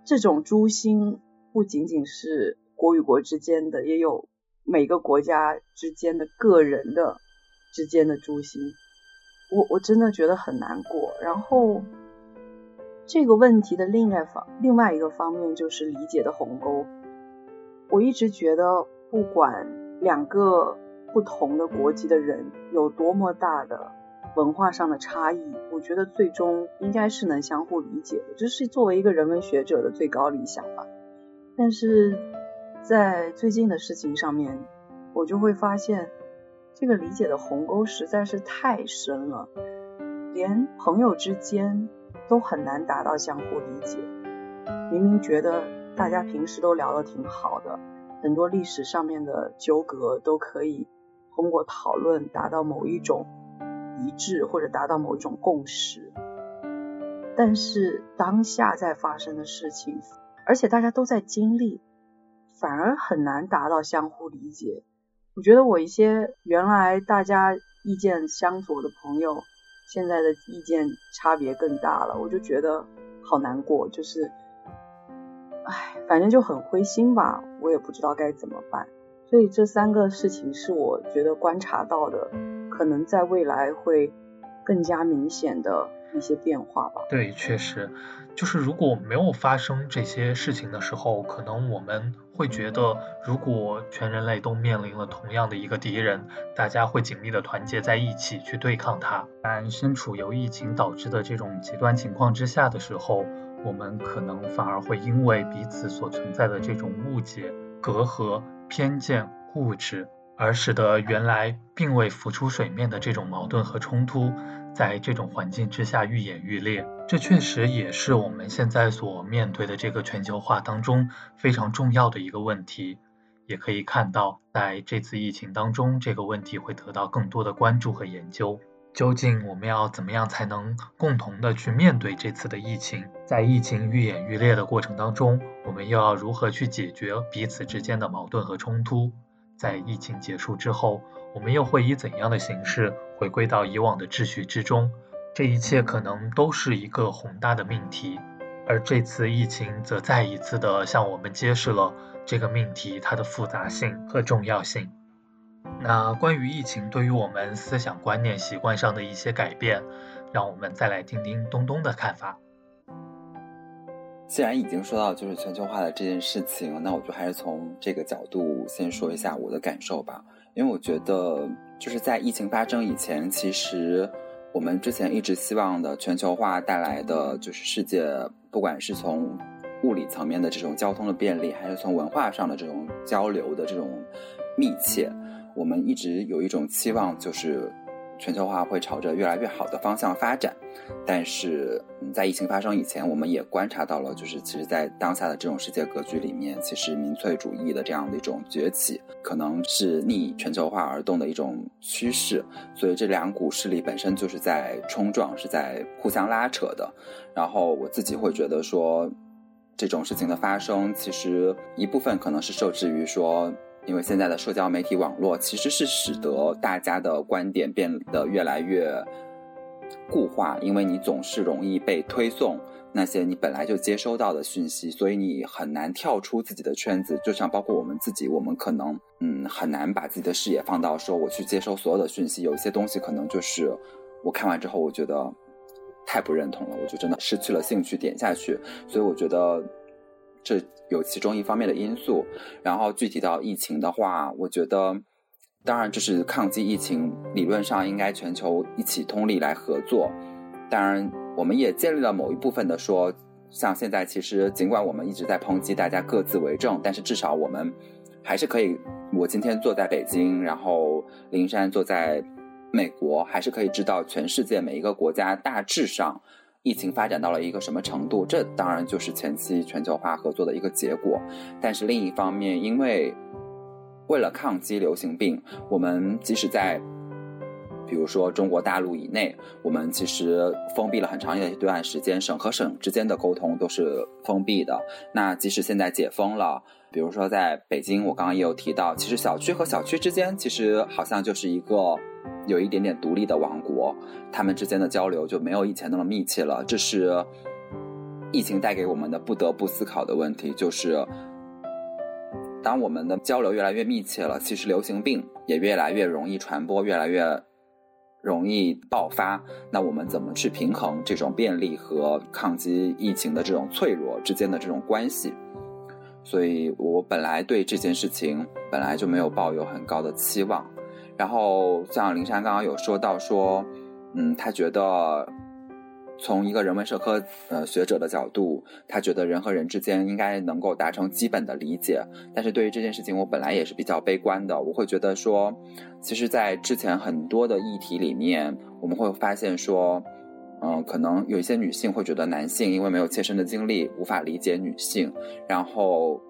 Speaker 2: 这种诛心不仅仅是国与国之间的，也有每个国家之间的个人的之间的诛心。我我真的觉得很难过。然后这个问题的另外方另外一个方面就是理解的鸿沟。我一直觉得，不管两个不同的国籍的人有多么大的。文化上的差异，我觉得最终应该是能相互理解的，这是作为一个人文学者的最高理想吧。但是在最近的事情上面，我就会发现这个理解的鸿沟实在是太深了，连朋友之间都很难达到相互理解。明明觉得大家平时都聊得挺好的，很多历史上面的纠葛都可以通过讨论达到某一种。一致或者达到某一种共识，但是当下在发生的事情，而且大家都在经历，反而很难达到相互理解。我觉得我一些原来大家意见相左的朋友，现在的意见差别更大了，我就觉得好难过，就是，唉，反正就很灰心吧，我也不知道该怎么办。所以这三个事情是我觉得观察到的。可能在未来会更加明显的一些变化吧。
Speaker 1: 对，确实，就是如果没有发生这些事情的时候，可能我们会觉得，如果全人类都面临了同样的一个敌人，大家会紧密的团结在一起去对抗它。但身处由疫情导致的这种极端情况之下的时候，我们可能反而会因为彼此所存在的这种误解、隔阂、偏见、固执。而使得原来并未浮出水面的这种矛盾和冲突，在这种环境之下愈演愈烈。这确实也是我们现在所面对的这个全球化当中非常重要的一个问题。也可以看到，在这次疫情当中，这个问题会得到更多的关注和研究。究竟我们要怎么样才能共同的去面对这次的疫情？在疫情愈演愈烈的过程当中，我们又要如何去解决彼此之间的矛盾和冲突？在疫情结束之后，我们又会以怎样的形式回归到以往的秩序之中？这一切可能都是一个宏大的命题，而这次疫情则再一次的向我们揭示了这个命题它的复杂性和重要性。那关于疫情对于我们思想观念习惯上的一些改变，让我们再来听听东东的看法。
Speaker 4: 既然已经说到就是全球化的这件事情，那我就还是从这个角度先说一下我的感受吧。因为我觉得就是在疫情发生以前，其实我们之前一直希望的全球化带来的就是世界，不管是从物理层面的这种交通的便利，还是从文化上的这种交流的这种密切，我们一直有一种期望，就是全球化会朝着越来越好的方向发展。但是，在疫情发生以前，我们也观察到了，就是其实，在当下的这种世界格局里面，其实民粹主义的这样的一种崛起，可能是逆全球化而动的一种趋势。所以，这两股势力本身就是在冲撞，是在互相拉扯的。然后，我自己会觉得说。这种事情的发生，其实一部分可能是受制于说，因为现在的社交媒体网络其实是使得大家的观点变得越来越固化，因为你总是容易被推送那些你本来就接收到的讯息，所以你很难跳出自己的圈子。就像包括我们自己，我们可能嗯很难把自己的视野放到说我去接收所有的讯息，有一些东西可能就是我看完之后，我觉得。太不认同了，我就真的失去了兴趣点下去。所以我觉得这有其中一方面的因素。然后具体到疫情的话，我觉得当然就是抗击疫情，理论上应该全球一起通力来合作。当然，我们也建立了某一部分的说，像现在其实尽管我们一直在抨击大家各自为政，但是至少我们还是可以。我今天坐在北京，然后林珊坐在。美国还是可以知道全世界每一个国家大致上疫情发展到了一个什么程度，这当然就是前期全球化合作的一个结果。但是另一方面，因为为了抗击流行病，我们即使在比如说中国大陆以内，我们其实封闭了很长一段时间，省和省之间的沟通都是封闭的。那即使现在解封了，比如说在北京，我刚刚也有提到，其实小区和小区之间其实好像就是一个。有一点点独立的王国，他们之间的交流就没有以前那么密切了。这是疫情带给我们的不得不思考的问题，就是当我们的交流越来越密切了，其实流行病也越来越容易传播，越来越容易爆发。那我们怎么去平衡这种便利和抗击疫情的这种脆弱之间的这种关系？所以我本来对这件事情本来就没有抱有很高的期望。然后像林珊刚刚有说到说，嗯，他觉得从一个人文社科呃学者的角度，他觉得人和人之间应该能够达成基本的理解。但是对于这件事情，我本来也是比较悲观的。我会觉得说，其实，在之前很多的议题里面，我们会发现说，嗯，可能有一些女性会觉得男性因为没有切身的经历，无法理解女性。然后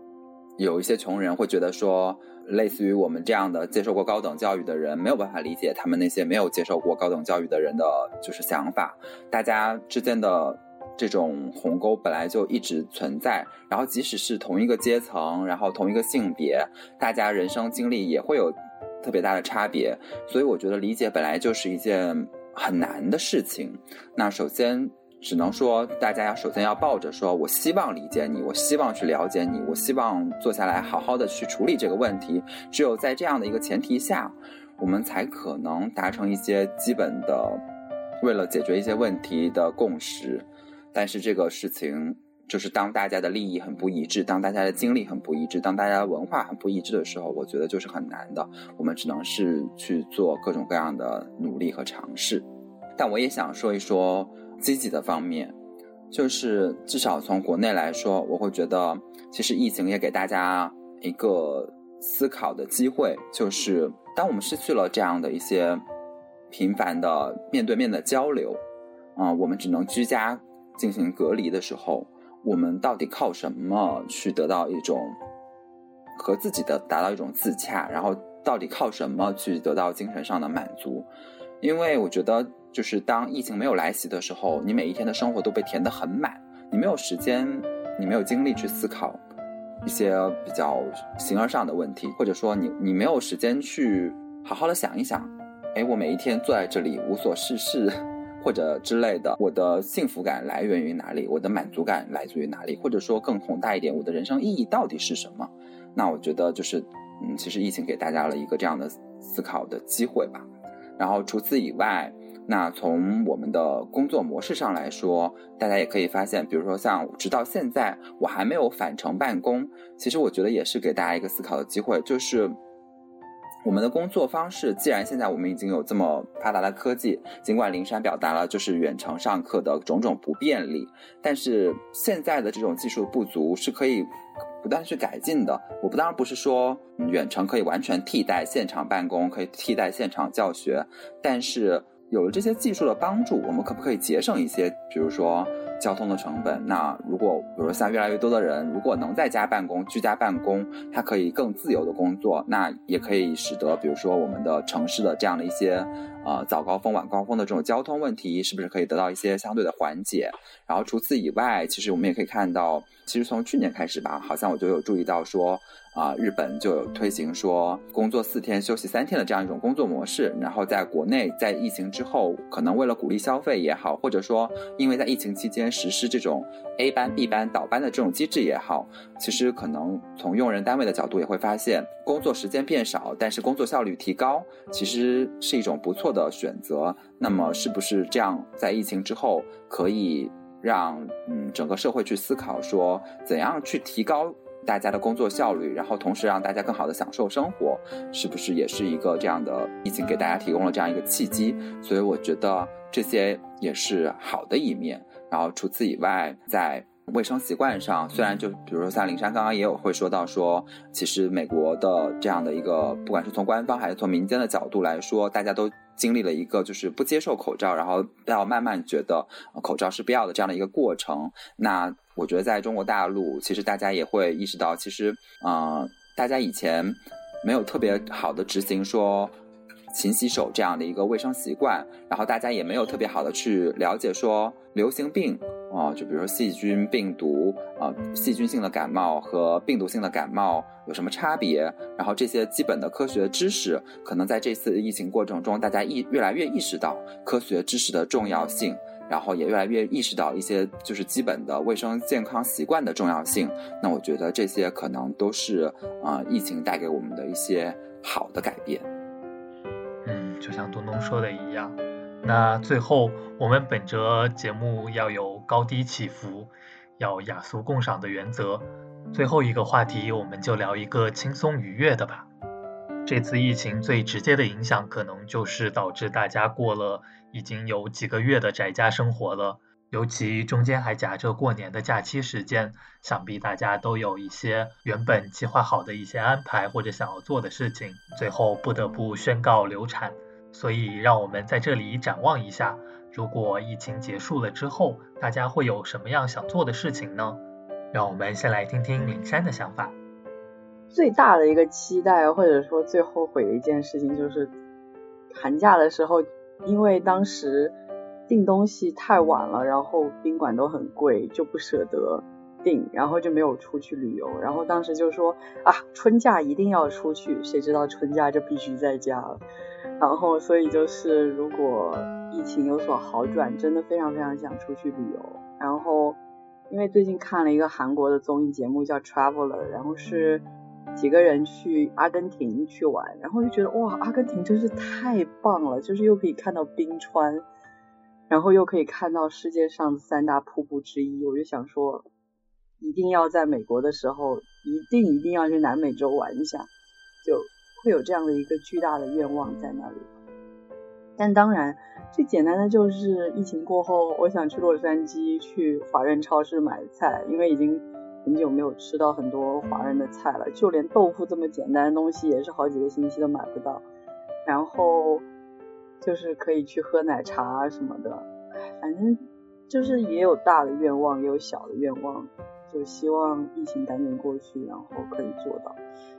Speaker 4: 有一些穷人会觉得说。类似于我们这样的接受过高等教育的人，没有办法理解他们那些没有接受过高等教育的人的就是想法。大家之间的这种鸿沟本来就一直存在，然后即使是同一个阶层，然后同一个性别，大家人生经历也会有特别大的差别。所以我觉得理解本来就是一件很难的事情。那首先。只能说，大家要首先要抱着说，我希望理解你，我希望去了解你，我希望坐下来好好的去处理这个问题。只有在这样的一个前提下，我们才可能达成一些基本的，为了解决一些问题的共识。但是这个事情，就是当大家的利益很不一致，当大家的经历很不一致，当大家的文化很不一致的时候，我觉得就是很难的。我们只能是去做各种各样的努力和尝试。但我也想说一说。积极的方面，就是至少从国内来说，我会觉得，其实疫情也给大家一个思考的机会，就是当我们失去了这样的一些频繁的面对面的交流，啊，我们只能居家进行隔离的时候，我们到底靠什么去得到一种和自己的达到一种自洽？然后到底靠什么去得到精神上的满足？因为我觉得。就是当疫情没有来袭的时候，你每一天的生活都被填得很满，你没有时间，你没有精力去思考一些比较形而上的问题，或者说你你没有时间去好好的想一想，哎，我每一天坐在这里无所事事，或者之类的，我的幸福感来源于哪里？我的满足感来自于哪里？或者说更宏大一点，我的人生意义到底是什么？那我觉得就是，嗯，其实疫情给大家了一个这样的思考的机会吧。然后除此以外。那从我们的工作模式上来说，大家也可以发现，比如说像直到现在我还没有返程办公，其实我觉得也是给大家一个思考的机会，就是我们的工作方式，既然现在我们已经有这么发达的科技，尽管灵山表达了就是远程上课的种种不便利，但是现在的这种技术不足是可以不断去改进的。我不当然不是说远程可以完全替代现场办公，可以替代现场教学，但是有了这些技术的帮助，我们可不可以节省一些，比如说？交通的成本。那如果，比如像越来越多的人，如果能在家办公、居家办公，他可以更自由的工作，那也可以使得，比如说我们的城市的这样的一些，呃，早高峰、晚高峰的这种交通问题，是不是可以得到一些相对的缓解？然后除此以外，其实我们也可以看到，其实从去年开始吧，好像我就有注意到说。啊，日本就有推行说工作四天休息三天的这样一种工作模式，然后在国内在疫情之后，可能为了鼓励消费也好，或者说因为在疫情期间实施这种 A 班 B 班倒班的这种机制也好，其实可能从用人单位的角度也会发现，工作时间变少，但是工作效率提高，其实是一种不错的选择。那么是不是这样，在疫情之后可以让嗯整个社会去思考说，怎样去提高？大家的工作效率，然后同时让大家更好的享受生活，是不是也是一个这样的疫情给大家提供了这样一个契机？所以我觉得这些也是好的一面。然后除此以外，在卫生习惯上，虽然就比如说像林珊刚刚也有会说到说，其实美国的这样的一个，不管是从官方还是从民间的角度来说，大家都经历了一个就是不接受口罩，然后到慢慢觉得口罩是必要的这样的一个过程。那我觉得在中国大陆，其实大家也会意识到，其实，啊，大家以前没有特别好的执行说勤洗手这样的一个卫生习惯，然后大家也没有特别好的去了解说流行病啊，就比如说细菌、病毒啊，细菌性的感冒和病毒性的感冒有什么差别？然后这些基本的科学知识，可能在这次疫情过程中，大家意越来越意识到科学知识的重要性。然后也越来越意识到一些就是基本的卫生健康习惯的重要性。那我觉得这些可能都是啊疫情带给我们的一些好的改变。
Speaker 1: 就像东东说的一样。那最后我们本着节目要有高低起伏，要雅俗共赏的原则，最后一个话题我们就聊一个轻松愉悦的吧。这次疫情最直接的影响，可能就是导致大家过了已经有几个月的宅家生活了，尤其中间还夹着过年的假期时间，想必大家都有一些原本计划好的一些安排或者想要做的事情，最后不得不宣告流产。所以，让我们在这里展望一下，如果疫情结束了之后，大家会有什么样想做的事情呢？让我们先来听听林珊的想法。
Speaker 2: 最大的一个期待，或者说最后悔的一件事情，就是寒假的时候，因为当时订东西太晚了，然后宾馆都很贵，就不舍得订，然后就没有出去旅游。然后当时就说啊，春假一定要出去，谁知道春假就必须在家了。然后所以就是如果疫情有所好转，真的非常非常想出去旅游。然后因为最近看了一个韩国的综艺节目叫《Traveler》，然后是。几个人去阿根廷去玩，然后就觉得哇，阿根廷真是太棒了，就是又可以看到冰川，然后又可以看到世界上三大瀑布之一。我就想说，一定要在美国的时候，一定一定要去南美洲玩一下，就会有这样的一个巨大的愿望在那里。但当然，最简单的就是疫情过后，我想去洛杉矶去华人超市买菜，因为已经。很久没有吃到很多华人的菜了，就连豆腐这么简单的东西也是好几个星期都买不到。然后就是可以去喝奶茶什么的，反正就是也有大的愿望，也有小的愿望，就希望疫情赶紧过去，然后可以做到。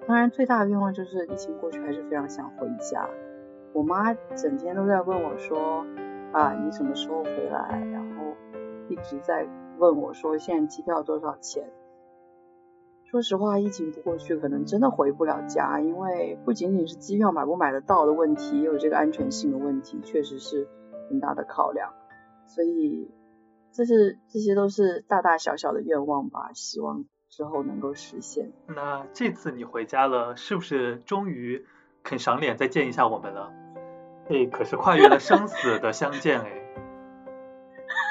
Speaker 2: 当然最大的愿望就是疫情过去还是非常想回家。我妈整天都在问我说啊你什么时候回来？然后一直在问我说现在机票多少钱？说实话，疫情不过去，可能真的回不了家，因为不仅仅是机票买不买得到的问题，也有这个安全性的问题，确实是很大的考量。所以，这是这些都是大大小小的愿望吧，希望之后能够实现。
Speaker 1: 那这次你回家了，是不是终于肯赏脸再见一下我们了？这可是跨越了生死的相见哎。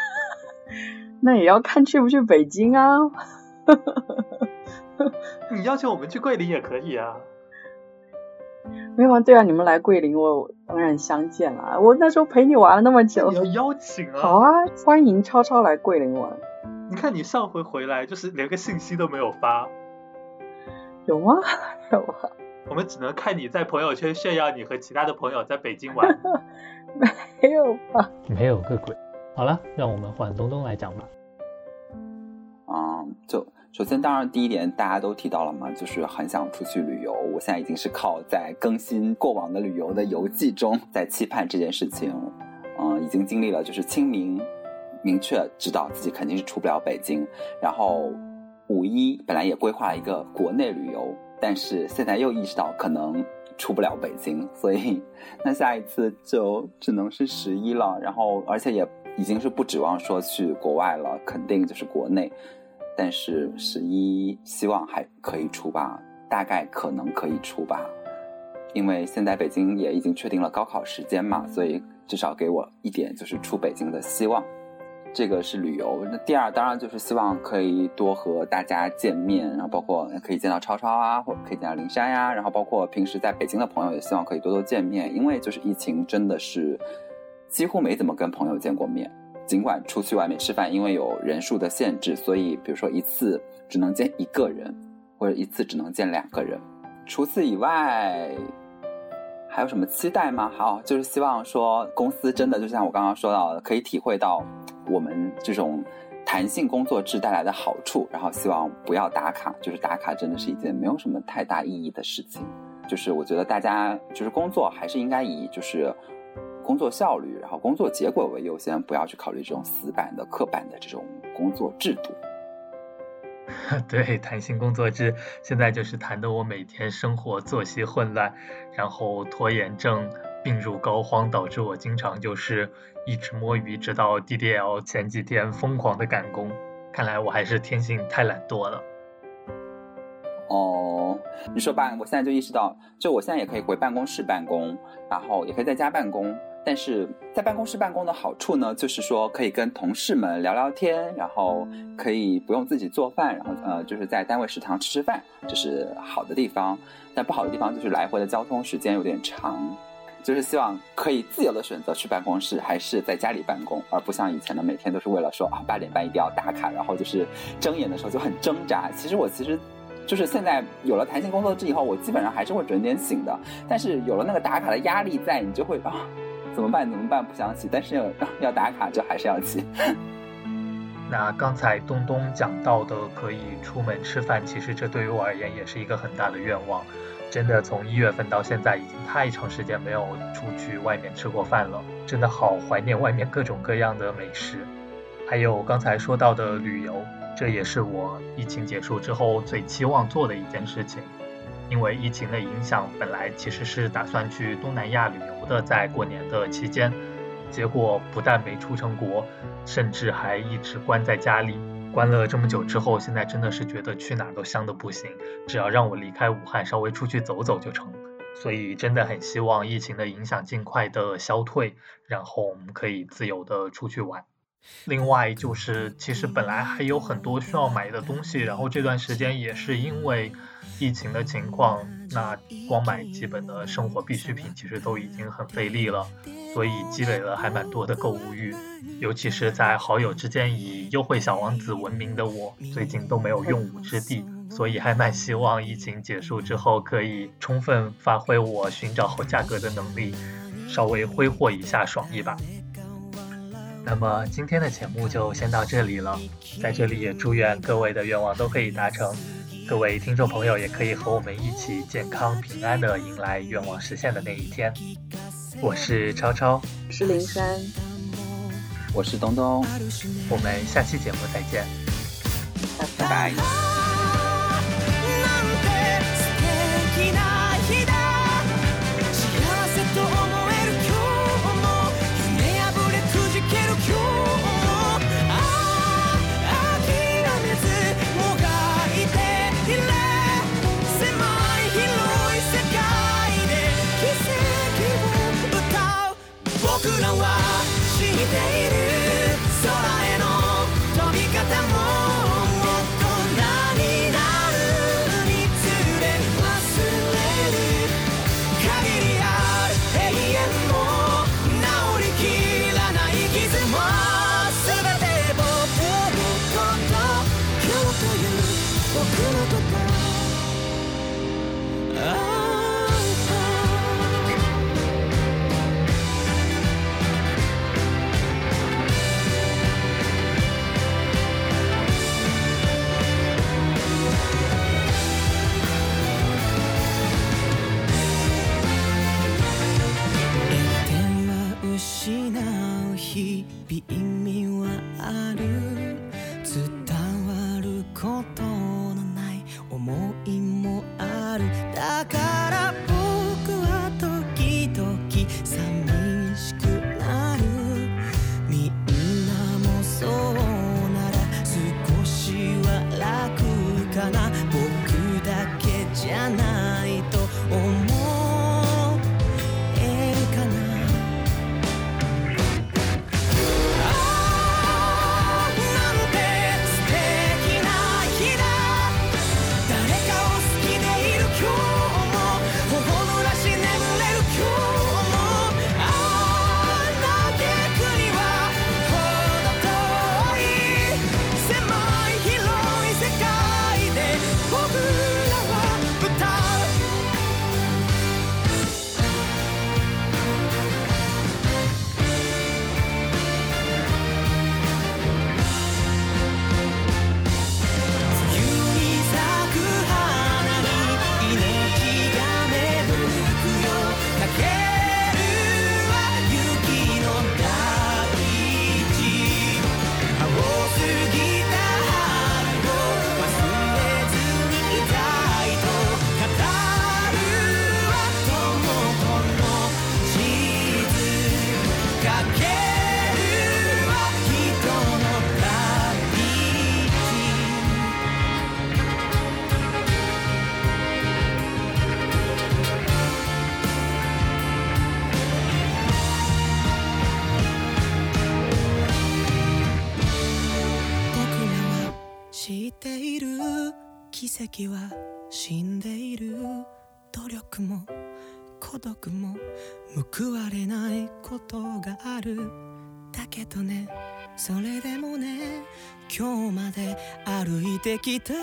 Speaker 1: <laughs>
Speaker 2: 那也要看去不去北京啊。<laughs>
Speaker 1: 你要求我们去桂林也可以啊。
Speaker 2: 没有啊，对啊，你们来桂林，我当然相见了。我那时候陪你玩了那么久，
Speaker 1: 你要邀请啊！
Speaker 2: 好啊，欢迎超超来桂林玩。
Speaker 1: 你看你上回回来就是连个信息都没有发，
Speaker 2: 有吗？有啊。
Speaker 1: 我们只能看你在朋友圈炫耀你和其他的朋友在北京玩，<laughs>
Speaker 2: 没有吧？
Speaker 1: 没有个鬼。好了，让我们换东东来讲吧。
Speaker 4: 嗯，就首先，当然第一点大家都提到了嘛，就是很想出去旅游。我现在已经是靠在更新过往的旅游的游记中，在期盼这件事情。嗯，已经经历了就是清明，明确知道自己肯定是出不了北京，然后五一本来也规划了一个国内旅游。但是现在又意识到可能出不了北京，所以那下一次就只能是十一了。然后而且也已经是不指望说去国外了，肯定就是国内。但是十一希望还可以出吧，大概可能可以出吧，因为现在北京也已经确定了高考时间嘛，所以至少给我一点就是出北京的希望。这个是旅游，那第二当然就是希望可以多和大家见面，然后包括可以见到超超啊，或者可以见到林珊呀，然后包括平时在北京的朋友也希望可以多多见面，因为就是疫情真的是几乎没怎么跟朋友见过面，尽管出去外面吃饭，因为有人数的限制，所以比如说一次只能见一个人，或者一次只能见两个人，除此以外还有什么期待吗？好，就是希望说公司真的就像我刚刚说到的，可以体会到。我们这种弹性工作制带来的好处，然后希望不要打卡，就是打卡真的是一件没有什么太大意义的事情。就是我觉得大家就是工作还是应该以就是工作效率，然后工作结果为优先，不要去考虑这种死板的、刻板的这种工作制度。<laughs>
Speaker 1: 对，弹性工作制现在就是谈的我每天生活作息混乱，然后拖延症。病入膏肓，导致我经常就是一直摸鱼，直到 DDL 前几天疯狂的赶工。看来我还是天性太懒惰了。
Speaker 4: 哦，你说吧，我现在就意识到，就我现在也可以回办公室办公，然后也可以在家办公。但是在办公室办公的好处呢，就是说可以跟同事们聊聊天，然后可以不用自己做饭，然后呃就是在单位食堂吃吃饭，这是好的地方。但不好的地方就是来回的交通时间有点长。就是希望可以自由的选择去办公室还是在家里办公，而不像以前的每天都是为了说啊八点半一定要打卡，然后就是睁眼的时候就很挣扎。其实我其实就是现在有了弹性工作制以后，我基本上还是会准点醒的。但是有了那个打卡的压力在，你就会啊怎么办怎么办不想起，但是要 <laughs> 要打卡就还是要起。<laughs>
Speaker 1: 那刚才东东讲到的可以出门吃饭，其实这对于我而言也是一个很大的愿望。真的从一月份到现在，已经太长时间没有出去外面吃过饭了，真的好怀念外面各种各样的美食。还有刚才说到的旅游，这也是我疫情结束之后最期望做的一件事情。因为疫情的影响，本来其实是打算去东南亚旅游的，在过年的期间，结果不但没出成国，甚至还一直关在家里。关了这么久之后，现在真的是觉得去哪都香的不行，只要让我离开武汉，稍微出去走走就成。所以真的很希望疫情的影响尽快的消退，然后我们可以自由的出去玩。另外就是，其实本来还有很多需要买的东西，然后这段时间也是因为疫情的情况，那光买基本的生活必需品其实都已经很费力了，所以积累了还蛮多的购物欲。尤其是在好友之间以优惠小王子闻名的我，最近都没有用武之地，所以还蛮希望疫情结束之后可以充分发挥我寻找好价格的能力，稍微挥霍一下爽一把。那么今天的节目就先到这里了，在这里也祝愿各位的愿望都可以达成，各位听众朋友也可以和我们一起健康平安的迎来愿望实现的那一天。我是超超，
Speaker 2: 我是林珊，
Speaker 4: 我是东东，
Speaker 1: 我们下期节目再见，
Speaker 4: 拜拜。
Speaker 5: 奇 day 跡は死んでいる努力も孤独も報われないことがある。だけどねそれでもね今日まで歩いてきた。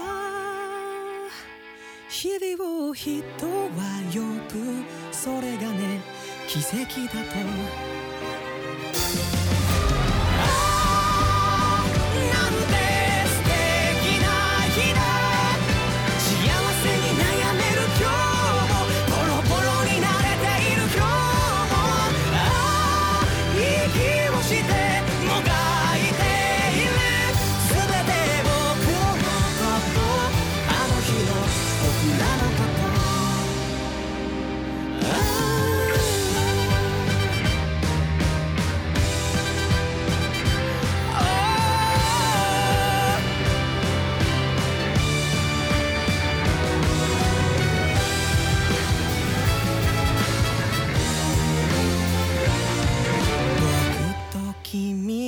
Speaker 5: 日々を人は呼ぶ。それがね奇跡だと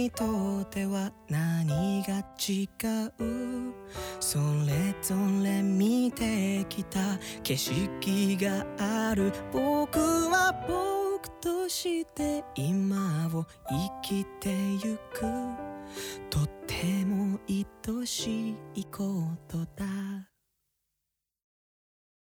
Speaker 5: 君とでは何が違うそれぞれ見てきた景色がある僕は僕として今を生きてゆく。とても愛しいことだ。